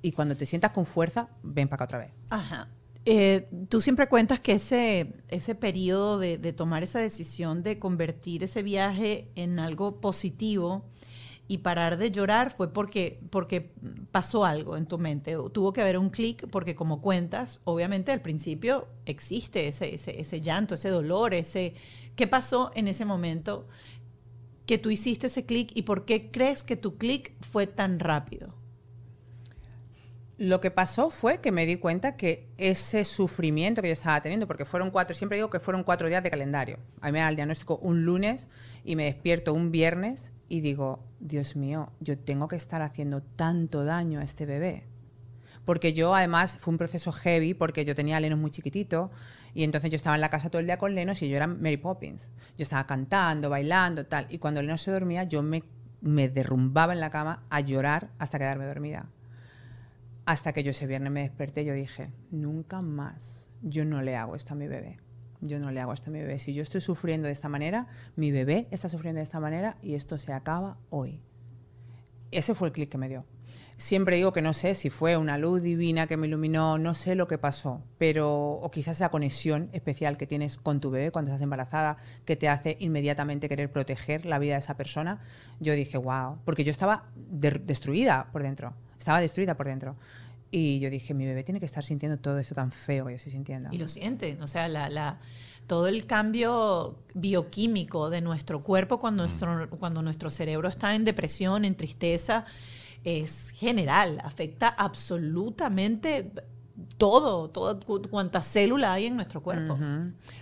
Y cuando te sientas con fuerza, ven para acá otra vez. Ajá. Eh, tú siempre cuentas que ese, ese periodo de, tomar esa decisión de convertir ese viaje en algo positivo y parar de llorar fue porque, porque pasó algo en tu mente. Tuvo que haber un clic porque como cuentas, obviamente al principio existe ese, ese, ese llanto, ese dolor, ese... ¿Qué pasó en ese momento que tú hiciste ese clic y por qué crees que tu clic fue tan rápido? Lo que pasó fue que me di cuenta que ese sufrimiento que yo estaba teniendo, porque fueron cuatro, siempre digo que fueron cuatro días de calendario. A mí me da el diagnóstico un lunes y me despierto un viernes y digo, Dios mío, yo tengo que estar haciendo tanto daño a este bebé. Porque yo, además, fue un proceso heavy porque yo tenía a Lenos muy chiquitito y entonces yo estaba en la casa todo el día con Lenos y yo era Mary Poppins. Yo estaba cantando, bailando, tal. Y cuando Lenos se dormía, yo me, me derrumbaba en la cama a llorar hasta quedarme dormida. Hasta que yo ese viernes me desperté yo dije, nunca más, yo no le hago esto a mi bebé. Yo no le hago esto a mi bebé. Si yo estoy sufriendo de esta manera, mi bebé está sufriendo de esta manera y esto se acaba hoy. Ese fue el clic que me dio. Siempre digo que no sé si fue una luz divina que me iluminó, no sé lo que pasó, pero o quizás esa conexión especial que tienes con tu bebé cuando estás embarazada, que te hace inmediatamente querer proteger la vida de esa persona. Yo dije, wow, porque yo estaba de- destruida por dentro, estaba destruida por dentro. Y yo dije, mi bebé tiene que estar sintiendo todo esto tan feo que yo estoy sintiendo. Y lo sienten, o sea, la, la- todo el cambio bioquímico de nuestro cuerpo cuando nuestro, cuando nuestro cerebro está en depresión, en tristeza, es general, afecta absolutamente todo, todo cu- cuanta célula hay en nuestro cuerpo.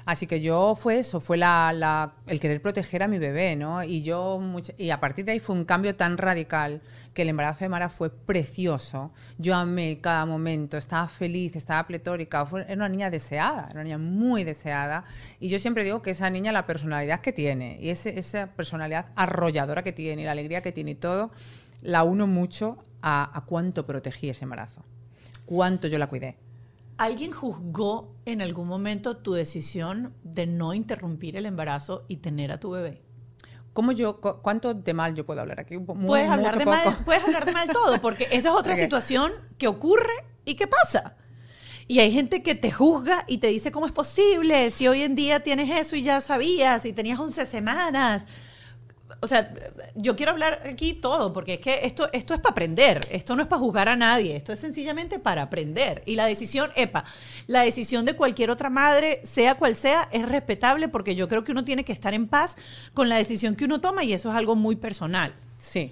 Así que yo fue eso, fue la, el querer proteger a mi bebé, ¿no? Y yo much- y a partir de ahí fue un cambio tan radical que el embarazo de Mara fue precioso. Yo amé cada momento, estaba feliz, estaba pletórica, fue, era una niña deseada, era una niña muy deseada. Y yo siempre digo que esa niña la personalidad que tiene y esa personalidad arrolladora que tiene y la alegría que tiene y todo, la uno mucho a, a cuánto protegí ese embarazo, cuánto yo la cuidé. ¿Alguien juzgó en algún momento tu decisión de no interrumpir el embarazo y tener a tu bebé? ¿Cómo yo, cu- ¿Cuánto de mal yo puedo hablar aquí? Muy, puedes, hablar de mal, puedes hablar de mal todo, porque esa es otra situación que ocurre y que pasa. Y hay gente que te juzga y te dice cómo es posible, si hoy en día tienes eso y ya sabías, y tenías 11 semanas. O sea, yo quiero hablar aquí todo, porque es que esto, esto es para aprender, esto no es para juzgar a nadie, esto es sencillamente para aprender. Y la decisión, epa, la decisión de cualquier otra madre, sea cual sea, es respetable porque yo creo que uno tiene que estar en paz con la decisión que uno toma y eso es algo muy personal. Sí.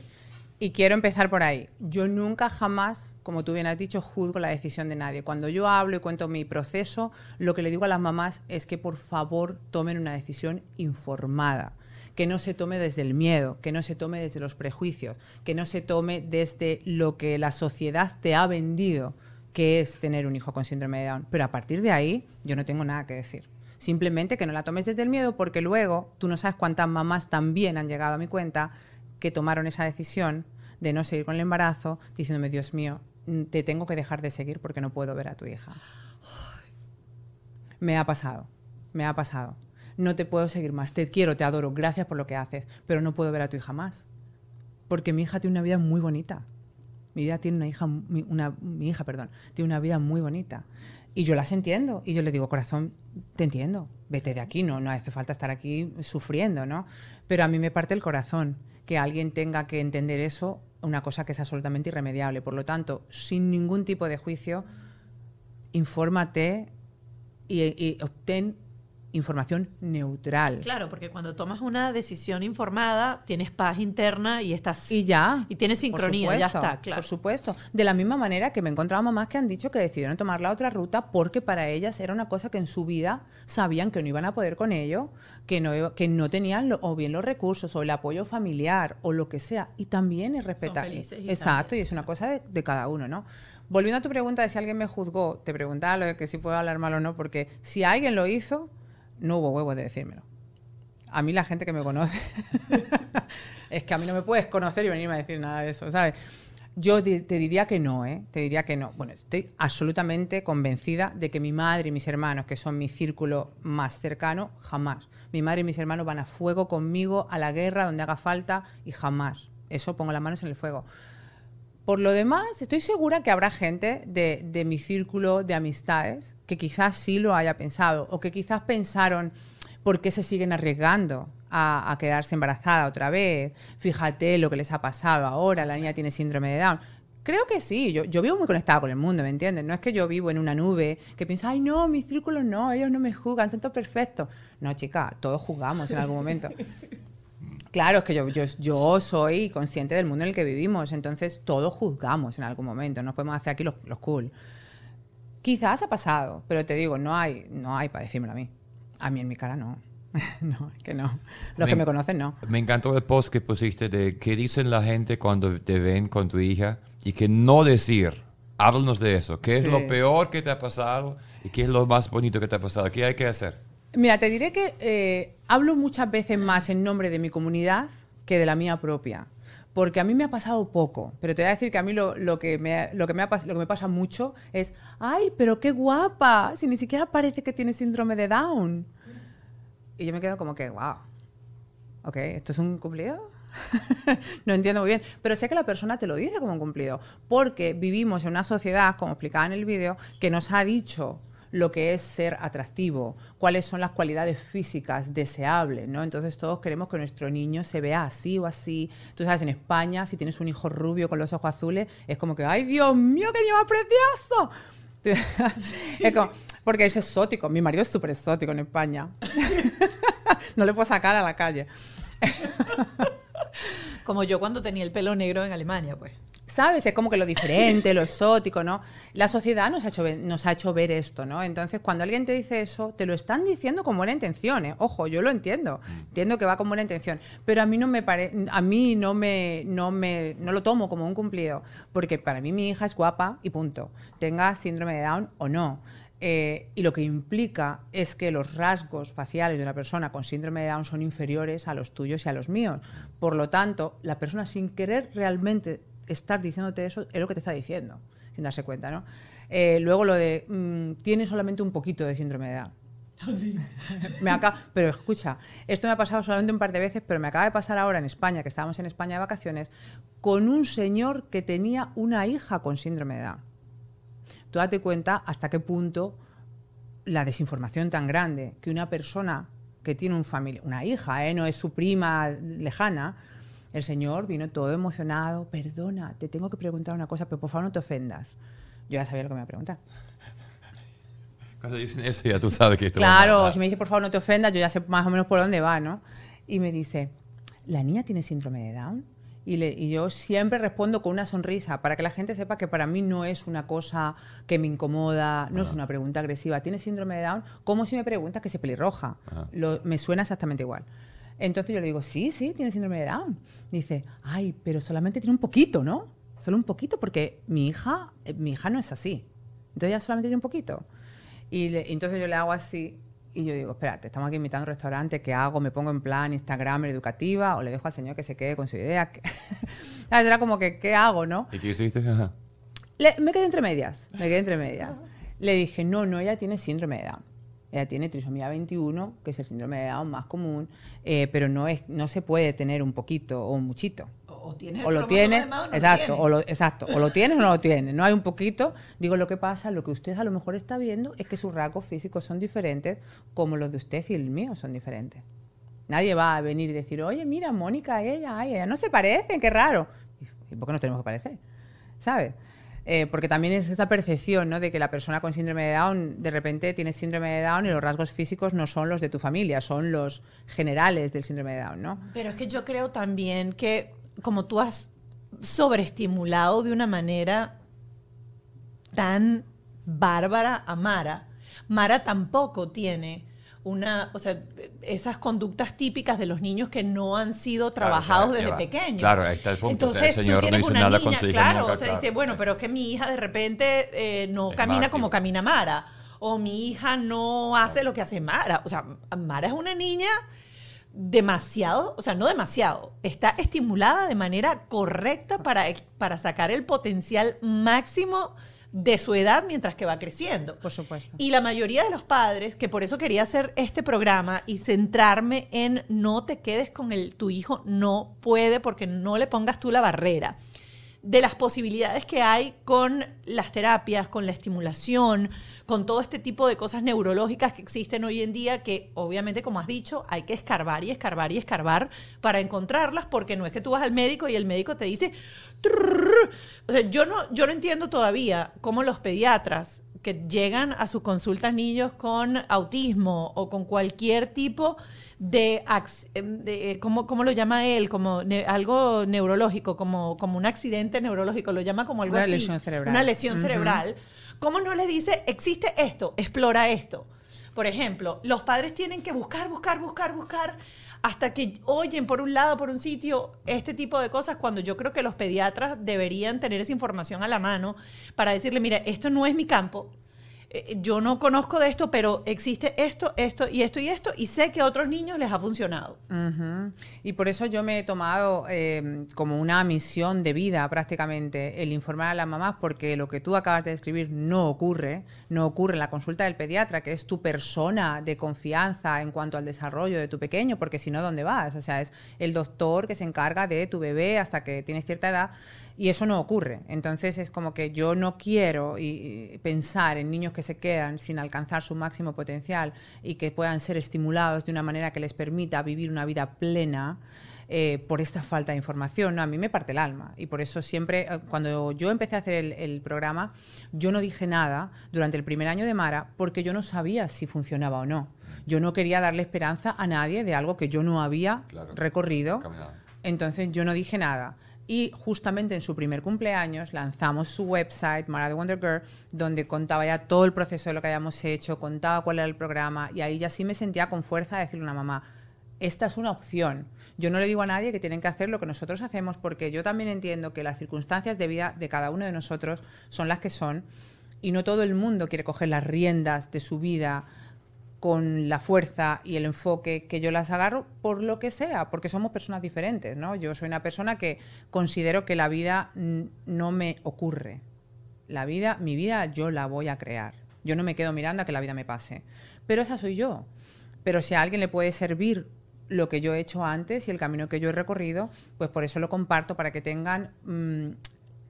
Y quiero empezar por ahí. Yo nunca jamás, como tú bien has dicho, juzgo la decisión de nadie. Cuando yo hablo y cuento mi proceso, lo que le digo a las mamás es que por favor tomen una decisión informada. Que no se tome desde el miedo, que no se tome desde los prejuicios, que no se tome desde lo que la sociedad te ha vendido, que es tener un hijo con síndrome de Down. Pero a partir de ahí, yo no tengo nada que decir. Simplemente que no la tomes desde el miedo porque luego tú no sabes cuántas mamás también han llegado a mi cuenta que tomaron esa decisión de no seguir con el embarazo, diciéndome, Dios mío, mm, te tengo que dejar de seguir porque no puedo ver a tu hija. Me ha pasado, me ha pasado. No te puedo seguir más, te quiero, te adoro, gracias por lo que haces, pero no puedo ver a tu hija más. Porque mi hija tiene una vida muy bonita. Mi hija tiene una hija, una, mi hija, perdón, tiene una vida muy bonita. Y yo las entiendo. Y yo le digo, corazón, te entiendo. Vete de aquí, no, no hace falta estar aquí sufriendo, ¿no? Pero a mí me parte el corazón que alguien tenga que entender eso, una cosa que es absolutamente irremediable. Por lo tanto, sin ningún tipo de juicio, infórmate y, y obtén información neutral. Claro, porque cuando tomas una decisión informada, tienes paz interna y estás Y ya. y tienes sincronía, ya supuesto, está, claro. Por supuesto. De la misma manera que me he encontrado mamás que han dicho que decidieron tomar la otra ruta porque para ellas era una cosa que en su vida sabían que no iban a poder con ello, que no, que no tenían lo- o bien los recursos o el apoyo familiar o lo que sea. Y también es respetar. Exacto, también, y es una cosa de, de cada uno, ¿no? Volviendo a tu pregunta de si alguien me juzgó, te preguntaba lo de que si puedo hablar mal o no, porque si alguien lo hizo, no hubo huevos de decírmelo. A mí la gente que me conoce, es que a mí no me puedes conocer y venirme a decir nada de eso, ¿sabes? Yo te diría que no, ¿eh? Te diría que no. Bueno, estoy absolutamente convencida de que mi madre y mis hermanos, que son mi círculo más cercano, jamás. Mi madre y mis hermanos van a fuego conmigo, a la guerra, donde haga falta, y jamás. Eso pongo las manos en el fuego. Por lo demás, estoy segura que habrá gente de, mi círculo de amistades que quizás sí lo haya pensado o que quizás pensaron por qué se siguen arriesgando a, quedarse embarazada otra vez. Fíjate lo que les ha pasado ahora, la niña tiene síndrome de Down. Creo que sí, yo, yo vivo muy conectada con el mundo, ¿me entiendes? No es que yo vivo en una nube que pienso, ay no, mi círculo no, ellos no me juzgan, son todos perfectos. No, chica, todos juzgamos en algún momento. Claro, es que yo, yo, yo soy consciente del mundo en el que vivimos, entonces todos juzgamos en algún momento, no podemos hacer aquí los, los cool. Quizás ha pasado, pero te digo, no hay, no hay para decírmelo a mí. A mí en mi cara no. no, es que no. Los que Me- conocen no. Me encantó el post que pusiste de qué dicen la gente cuando te ven con tu hija y que no decir. Háblanos de eso. ¿Qué es lo peor que te ha pasado y qué es lo más bonito que te ha pasado? ¿Qué hay que hacer? Mira, te diré que eh, hablo muchas veces más en nombre de mi comunidad que de la mía propia. Porque a mí me ha pasado poco, pero te voy a decir que a mí lo, que, me, lo, que me ha lo pasa mucho es, ay, pero qué guapa, si ni siquiera parece que tiene síndrome de Down. Y yo me quedo como que, wow, ok, ¿esto es un cumplido? no entiendo muy bien, pero sé que la persona te lo dice como un cumplido, porque vivimos en una sociedad, como explicaba en el vídeo, que nos ha dicho lo que es ser atractivo, cuáles son las cualidades físicas deseables, ¿no? Entonces todos queremos que nuestro niño se vea así o así. Tú sabes, en España, si tienes un hijo rubio con los ojos azules, es como que, ¡ay, Dios mío, qué niño más precioso! Es como, porque es exótico. Mi marido es súper exótico en España. no le puedo sacar a la calle. Como yo cuando tenía el pelo negro en Alemania, pues. ¿Sabes? Es como que lo diferente, lo exótico, ¿no? La sociedad nos ha hecho ver, nos ha hecho ver esto, ¿no? Entonces, cuando alguien te dice eso, te lo están diciendo con buena intención, ¿eh? Ojo, yo lo entiendo. Entiendo que va con buena intención, pero a mí no me pare, a mí no me no me no lo tomo como un cumplido, porque para mí mi hija es guapa y punto. Tenga síndrome de Down o no. Eh, y lo que implica es que los rasgos faciales de una persona con síndrome de Down son inferiores a los tuyos y a los míos. Por lo tanto, la persona sin querer realmente estar diciéndote eso es lo que te está diciendo, sin darse cuenta, ¿no? Eh, luego lo de, mm, tiene solamente un poquito de síndrome de Down. Me acaba- pero escucha, esto me ha pasado solamente un par de veces, pero me acaba de pasar ahora en España, que estábamos en España de vacaciones, con un señor que tenía una hija con síndrome de Down. Tú date cuenta hasta qué punto la desinformación tan grande que una persona que tiene un famili- una hija, ¿eh? no es su prima lejana, el señor vino todo emocionado, perdona, te tengo que preguntar una cosa, pero por favor no te ofendas. Yo ya sabía lo que me iba a preguntar. Cuando dicen eso ya tú sabes que a Claro, si me dice por favor no te ofendas, yo ya sé más o menos por dónde va, ¿no? Y me dice, ¿la niña tiene síndrome de Down? Y, le- y yo siempre respondo con una sonrisa para que la gente sepa que para mí no es una cosa que me incomoda, no es una pregunta agresiva. ¿Tiene síndrome de Down? Como si me preguntas que se pelirroja. Ah. Lo- me suena exactamente igual. Entonces yo le digo, sí, sí, tiene síndrome de Down. Dice, ay, pero solamente tiene un poquito, ¿no? Solo un poquito, porque mi hija, eh, mi hija no es así. Entonces ella solamente tiene un poquito. Y le- y entonces yo le hago así y yo digo, espérate, estamos aquí invitando a un restaurante, ¿qué hago? ¿Me pongo en plan Instagram educativa o le dejo al señor que se quede con su idea? ¿Sabes? Era como que, ¿qué hago, no? ¿Y qué hiciste? Ajá. Le- me quedé entre medias, me quedé entre medias. Le dije, no, no, ella tiene síndrome de Down. Ella tiene trisomía 21, que es el síndrome de Down más común, eh, pero no, es, no se puede tener un poquito o un muchito. O, tienes O lo tienes, no exacto, o lo, exacto, o lo tienes o no lo tienes. No hay un poquito. Digo, lo que pasa, lo que usted a lo mejor está viendo es que sus rasgos físicos son diferentes, como los de usted y el mío son diferentes. Nadie va a venir y decir, oye, mira, Mónica, ella, ay, ella no se parecen, qué raro. ¿Y por qué nos tenemos que parecer? ¿Sabes? Eh, porque también es esa percepción ¿no? de que la persona con síndrome de Down de repente tiene síndrome de Down y los rasgos físicos no son los de tu familia, son los generales del síndrome de Down, ¿no? Pero es que yo creo también que como tú has sobreestimulado de una manera tan bárbara a Mara, Mara tampoco tiene una, o sea, esas conductas típicas de los niños que no han sido trabajados desde pequeños. Claro, ahí está el punto. O sea, el Entonces, señor tú no tienes hizo una nada niña, con su hija claro, nunca, o sea, claro. dice, bueno, pero es que mi hija de repente eh, no Es camina como camina Mara, o mi hija no hace lo que hace Mara. O sea, Mara es una niña demasiado, o sea, no demasiado, está estimulada de manera correcta para, para sacar el potencial máximo de su edad mientras que va creciendo. Por supuesto. Y la mayoría de los padres, que por eso quería hacer este programa y centrarme en no te quedes con el tu hijo no puede porque no le pongas tú la barrera de las posibilidades que hay con las terapias, con la estimulación, con todo este tipo de cosas neurológicas que existen hoy en día, que obviamente, como has dicho, hay que escarbar y escarbar y escarbar para encontrarlas, porque no es que tú vas al médico y el médico te dice... O sea, yo no, yo no entiendo todavía cómo los pediatras que llegan a sus consultas niños con autismo o con cualquier tipo de, em, de- ¿cómo, cómo lo llama él? Como ne- algo neurológico, como, como un accidente neurológico, lo llama como algo Una así. lesión cerebral. Una lesión cerebral. ¿Cómo no les dice, existe esto, explora esto? Por ejemplo, los padres tienen que buscar, buscar, buscar, buscar hasta que oyen por un lado, por un sitio, este tipo de cosas, cuando yo creo que los pediatras deberían tener esa información a la mano para decirle, mira, esto no es mi campo, eh, yo no conozco de esto, pero existe esto, esto y esto y esto, y sé que a otros niños les ha funcionado. Y por eso yo me he tomado eh, como una misión de vida prácticamente el informar a las mamás porque lo que tú acabas de describir no ocurre, no ocurre en la consulta del pediatra, que es tu persona de confianza en cuanto al desarrollo de tu pequeño, porque si no, ¿dónde vas? O sea, es el doctor que se encarga de tu bebé hasta que tienes cierta edad y eso no ocurre. Entonces es como que yo no quiero y- y pensar en niños que se quedan sin alcanzar su máximo potencial y que puedan ser estimulados de una manera que les permita vivir una vida plena eh, por esta falta de información. ¿no? A mí me parte el alma y por eso siempre, eh, cuando yo empecé a hacer el, el programa, yo no dije nada durante el primer año de Mara porque yo no sabía si funcionaba o no. Yo no quería darle esperanza a nadie de algo que yo no había Claro. recorrido. Caminado. Entonces yo no dije nada. Y justamente en su primer cumpleaños lanzamos su website, Mara the Wonder Girl, donde contaba ya todo el proceso de lo que habíamos hecho, contaba cuál era el programa, y ahí ya sí me sentía con fuerza de decirle a una mamá, esta es una opción. Yo no le digo a nadie que tienen que hacer lo que nosotros hacemos, porque yo también entiendo que las circunstancias de vida de cada uno de nosotros son las que son, y no todo el mundo quiere coger las riendas de su vida con la fuerza y el enfoque que yo las agarro por lo que sea, porque somos personas diferentes, ¿no? Yo soy una persona que considero que la vida no me ocurre. La vida, mi vida yo la voy a crear. Yo no me quedo mirando a que la vida me pase. Pero esa soy yo. Pero si a alguien le puede servir lo que yo he hecho antes y el camino que yo he recorrido, pues por eso lo comparto para que tengan mm,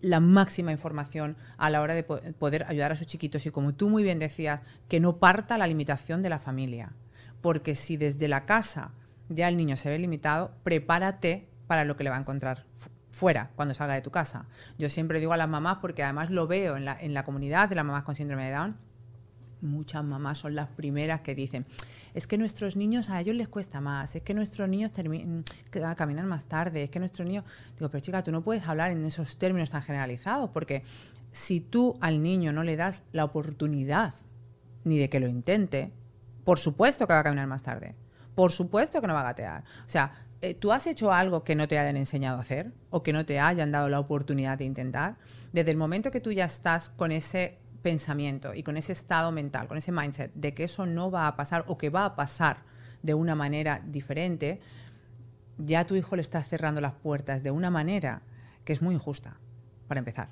la máxima información a la hora de po- poder ayudar a sus chiquitos. Y como tú muy bien decías, que no parta la limitación de la familia. Porque si desde la casa ya el niño se ve limitado, prepárate para lo que le va a encontrar fu- fuera cuando salga de tu casa. Yo siempre digo a las mamás, porque además lo veo en la, en la comunidad de las mamás con síndrome de Down, muchas mamás son las primeras que dicen, es que nuestros niños a ellos les cuesta más, es que nuestros niños mm, caminan más tarde, es que nuestros niños... Digo, pero chica, tú no puedes hablar en esos términos tan generalizados, porque si tú al niño no le das la oportunidad ni de que lo intente, por supuesto que va a caminar más tarde, por supuesto que no va a gatear. O sea, eh, ¿tú has hecho algo que no te hayan enseñado a hacer o que no te hayan dado la oportunidad de intentar? Desde el momento que tú ya estás con ese pensamiento y con ese estado mental, con ese mindset de que eso no va a pasar o que va a pasar de una manera diferente, ya tu hijo le estás cerrando las puertas de una manera que es muy injusta, para empezar.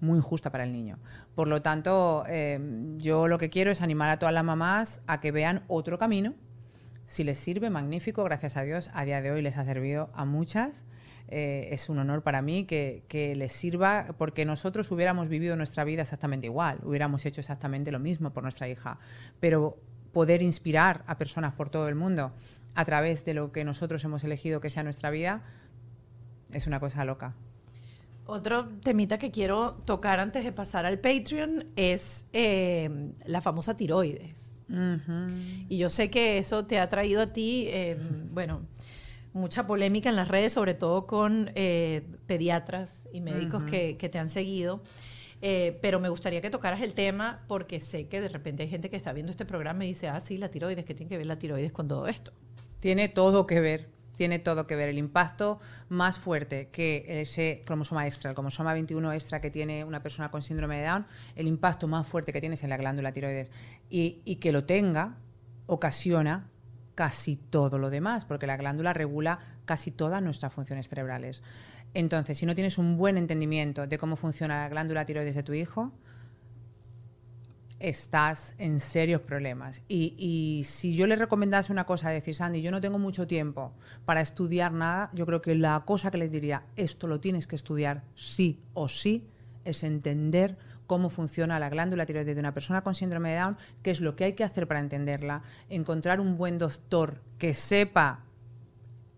Muy injusta para el niño. Por lo tanto, eh, yo lo que quiero es animar a todas las mamás a que vean otro camino. Si les sirve, magnífico, gracias a Dios. A día de hoy les ha servido a muchas. Eh, es un honor para mí que, que les sirva porque nosotros hubiéramos vivido nuestra vida exactamente igual, hubiéramos hecho exactamente lo mismo por nuestra hija. Pero poder inspirar a personas por todo el mundo a través de lo que nosotros hemos elegido que sea nuestra vida es una cosa loca. Otro temita que quiero tocar antes de pasar al Patreon es eh, la famosa tiroides. Y yo sé que eso te ha traído a ti, eh, bueno, mucha polémica en las redes, sobre todo con eh, pediatras y médicos que, que te han seguido. Eh, pero me gustaría que tocaras el tema porque sé que de repente hay gente que está viendo este programa y dice, ah, sí, la tiroides, ¿qué tiene que ver la tiroides con todo esto? Tiene todo que ver, tiene todo que ver. El impacto más fuerte que ese cromosoma extra, el cromosoma 21 extra que tiene una persona con síndrome de Down, el impacto más fuerte que tiene es en la glándula tiroides. Y, y que lo tenga ocasiona casi todo lo demás, porque la glándula regula casi todas nuestras funciones cerebrales. Entonces, si no tienes un buen entendimiento de cómo funciona la glándula tiroides de tu hijo, estás en serios problemas. Y, si yo le recomendase una cosa, decir, Sandy, yo no tengo mucho tiempo para estudiar nada, yo creo que la cosa que les diría, esto lo tienes que estudiar sí o sí, es entender cómo funciona la glándula tiroides de una persona con síndrome de Down, qué es lo que hay que hacer para entenderla, encontrar un buen doctor que sepa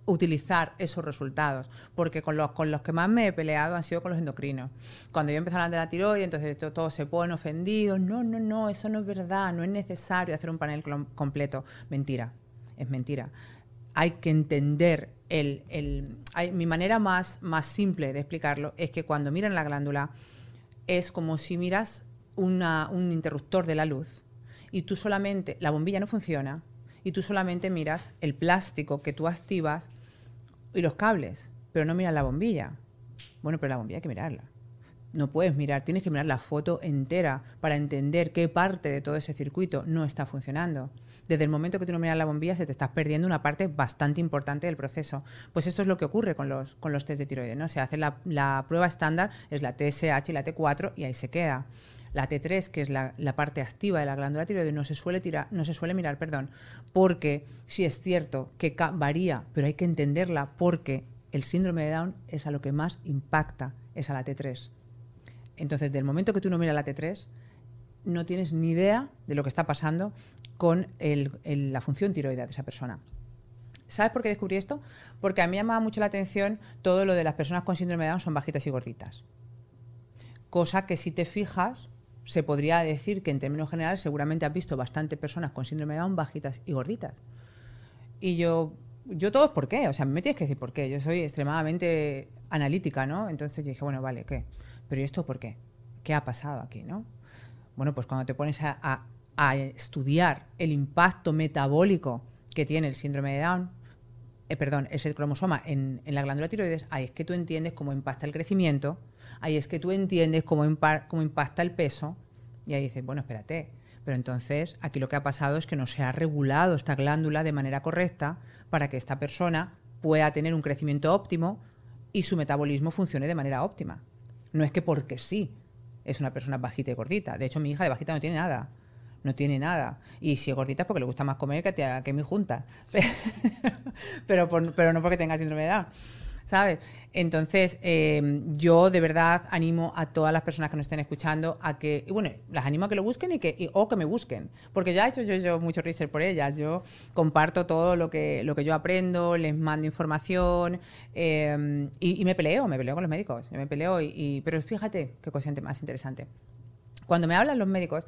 utilizar esos resultados, porque con los, con los que más me he peleado han sido con los endocrinos. Cuando yo empecé a hablar de la tiroides, entonces todos todo se ponen ofendidos, no, no, no, eso no es verdad, no es necesario hacer un panel completo. Mentira, es mentira. Hay que entender el, el- mi manera más, más simple de explicarlo es que cuando miran la glándula es como si miras un interruptor de la luz y tú solamente, la bombilla no funciona y tú solamente miras el plástico que tú activas y los cables, pero no miras la bombilla. Bueno, pero la bombilla hay que mirarla. No puedes mirar, tienes que mirar la foto entera para entender qué parte de todo ese circuito no está funcionando. Desde el momento que tú no miras la bombilla se te estás perdiendo una parte bastante importante del proceso. Pues esto es lo que ocurre con los, con los test de tiroides. ¿no? Se hace la, la prueba estándar, es la TSH y la T4 y ahí se queda. La T3, que es la, la parte activa de la glándula tiroides, no se suele, no se suele mirar, perdón, porque sí es cierto que varía, pero hay que entenderla porque el síndrome de Down es a lo que más impacta, es a la T3. Entonces, del momento que tú no miras la T3, no tienes ni idea de lo que está pasando con la función tiroidea de esa persona. ¿Sabes por qué descubrí esto? Porque a mí me llamaba mucho la atención todo lo de las personas con síndrome de Down son bajitas y gorditas. Cosa que si te fijas, se podría decir que en términos generales seguramente has visto bastante personas con síndrome de Down bajitas y gorditas. Y yo, yo todo es por qué, o sea, me tienes que decir por qué. Yo soy extremadamente analítica, ¿no? Entonces yo dije, bueno, vale, ¿qué? Pero ¿y esto por qué? ¿Qué ha pasado aquí, no? Bueno, pues cuando te pones a- a estudiar el impacto metabólico que tiene el síndrome de Down, eh, perdón, ese cromosoma en, la glándula tiroides, ahí es que tú entiendes cómo impacta el crecimiento, ahí es que tú entiendes cómo, impa- cómo impacta el peso, y ahí dices, bueno, espérate, pero entonces aquí lo que ha pasado es que no se ha regulado esta glándula de manera correcta para que esta persona pueda tener un crecimiento óptimo y su metabolismo funcione de manera óptima. No es que porque sí es una persona bajita y gordita. De hecho, mi hija de bajita no tiene nada. No tiene nada. Y si es gordita es porque le gusta más comer que, te- que mi junta. pero, pero no porque tenga síndrome de Down. ¿Sabes? Entonces, eh, yo de verdad animo a todas las personas que nos estén escuchando a que, y bueno, las animo a que lo busquen y que, o que me busquen. Porque ya he hecho yo, mucho research por ellas. Yo comparto todo lo que, lo que yo aprendo, les mando información eh, y, me peleo, me peleo con los médicos. Yo me peleo, y, pero fíjate qué cosa más interesante cuando me hablan los médicos,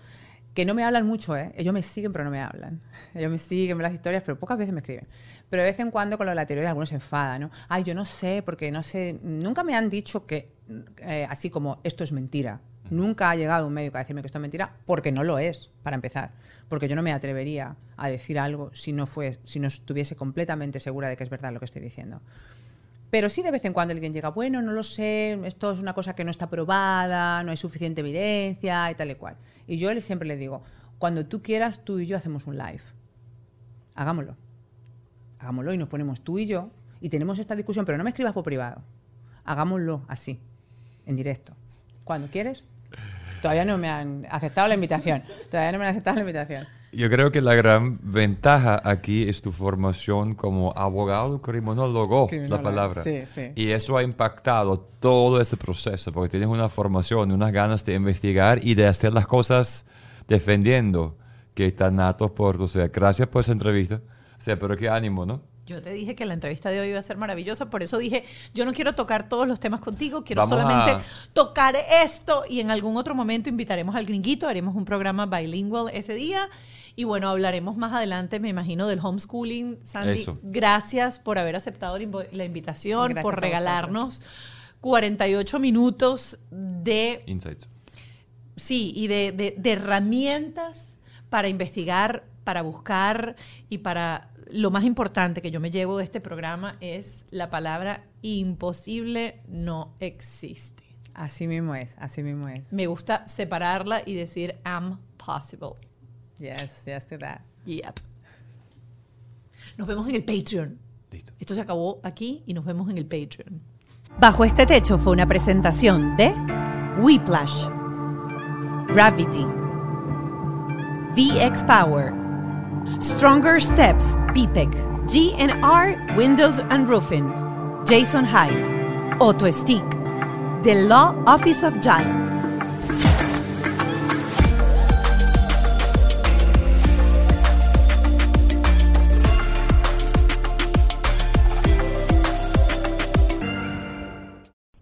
que no me hablan mucho, ¿eh? ellos me siguen pero no me hablan. Ellos me siguen, ven las historias, pero pocas veces me escriben. Pero de vez en cuando con lo de la tiroides algunos se enfadan, ¿no? Ay, yo no sé, porque no sé, nunca me han dicho que, eh, así como, esto es mentira. Nunca ha llegado un médico a decirme que esto es mentira, porque no lo es, para empezar. Porque yo no me atrevería a decir algo si no, fue, si no estuviese completamente segura de que es verdad lo que estoy diciendo. Pero sí de vez en cuando alguien llega, bueno, no lo sé, esto es una cosa que no está probada, no hay suficiente evidencia y tal y cual. Y yo siempre le digo, cuando tú quieras, tú y yo hacemos un live. Hagámoslo. Hagámoslo y nos ponemos tú y yo y tenemos esta discusión, pero no me escribas por privado. Hagámoslo así, en directo. Cuando quieres. Todavía no me han aceptado la invitación. Todavía no me han aceptado la invitación. Yo creo que la gran ventaja aquí es tu formación como abogado criminólogo, la Criminólogo, palabra. sí, sí. Y eso ha impactado todo este proceso, porque tienes una formación, unas ganas de investigar y de hacer las cosas defendiendo que están natos por, o sea, gracias por esa entrevista. O sea, pero qué ánimo, ¿no? Yo te dije que la entrevista de hoy iba a ser maravillosa, por eso dije, yo no quiero tocar todos los temas contigo, quiero Vamos solamente a- tocar esto y en algún otro momento invitaremos al gringuito, haremos un programa bilingual ese día y bueno, hablaremos más adelante, me imagino, del homeschooling. Sandy, Eso. gracias por haber aceptado la invitación, Gracias por regalarnos 48 minutos de Insights. Sí, y de, de- de herramientas para investigar, para buscar y para... Lo más importante que yo me llevo de este programa es la palabra imposible no existe. Así mismo es, así mismo es. Me gusta separarla y decir am possible. Yes, yes to that. Yep. Nos vemos en el Patreon. Listo. Esto se acabó aquí y nos vemos en el Patreon. Bajo este techo fue una presentación de Whiplash, Gravity, VX Power, Stronger Steps, PPEC, GNR Windows and Roofing, Jason Hyde, Auto Stick, The Law Office of JAL.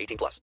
18 plus.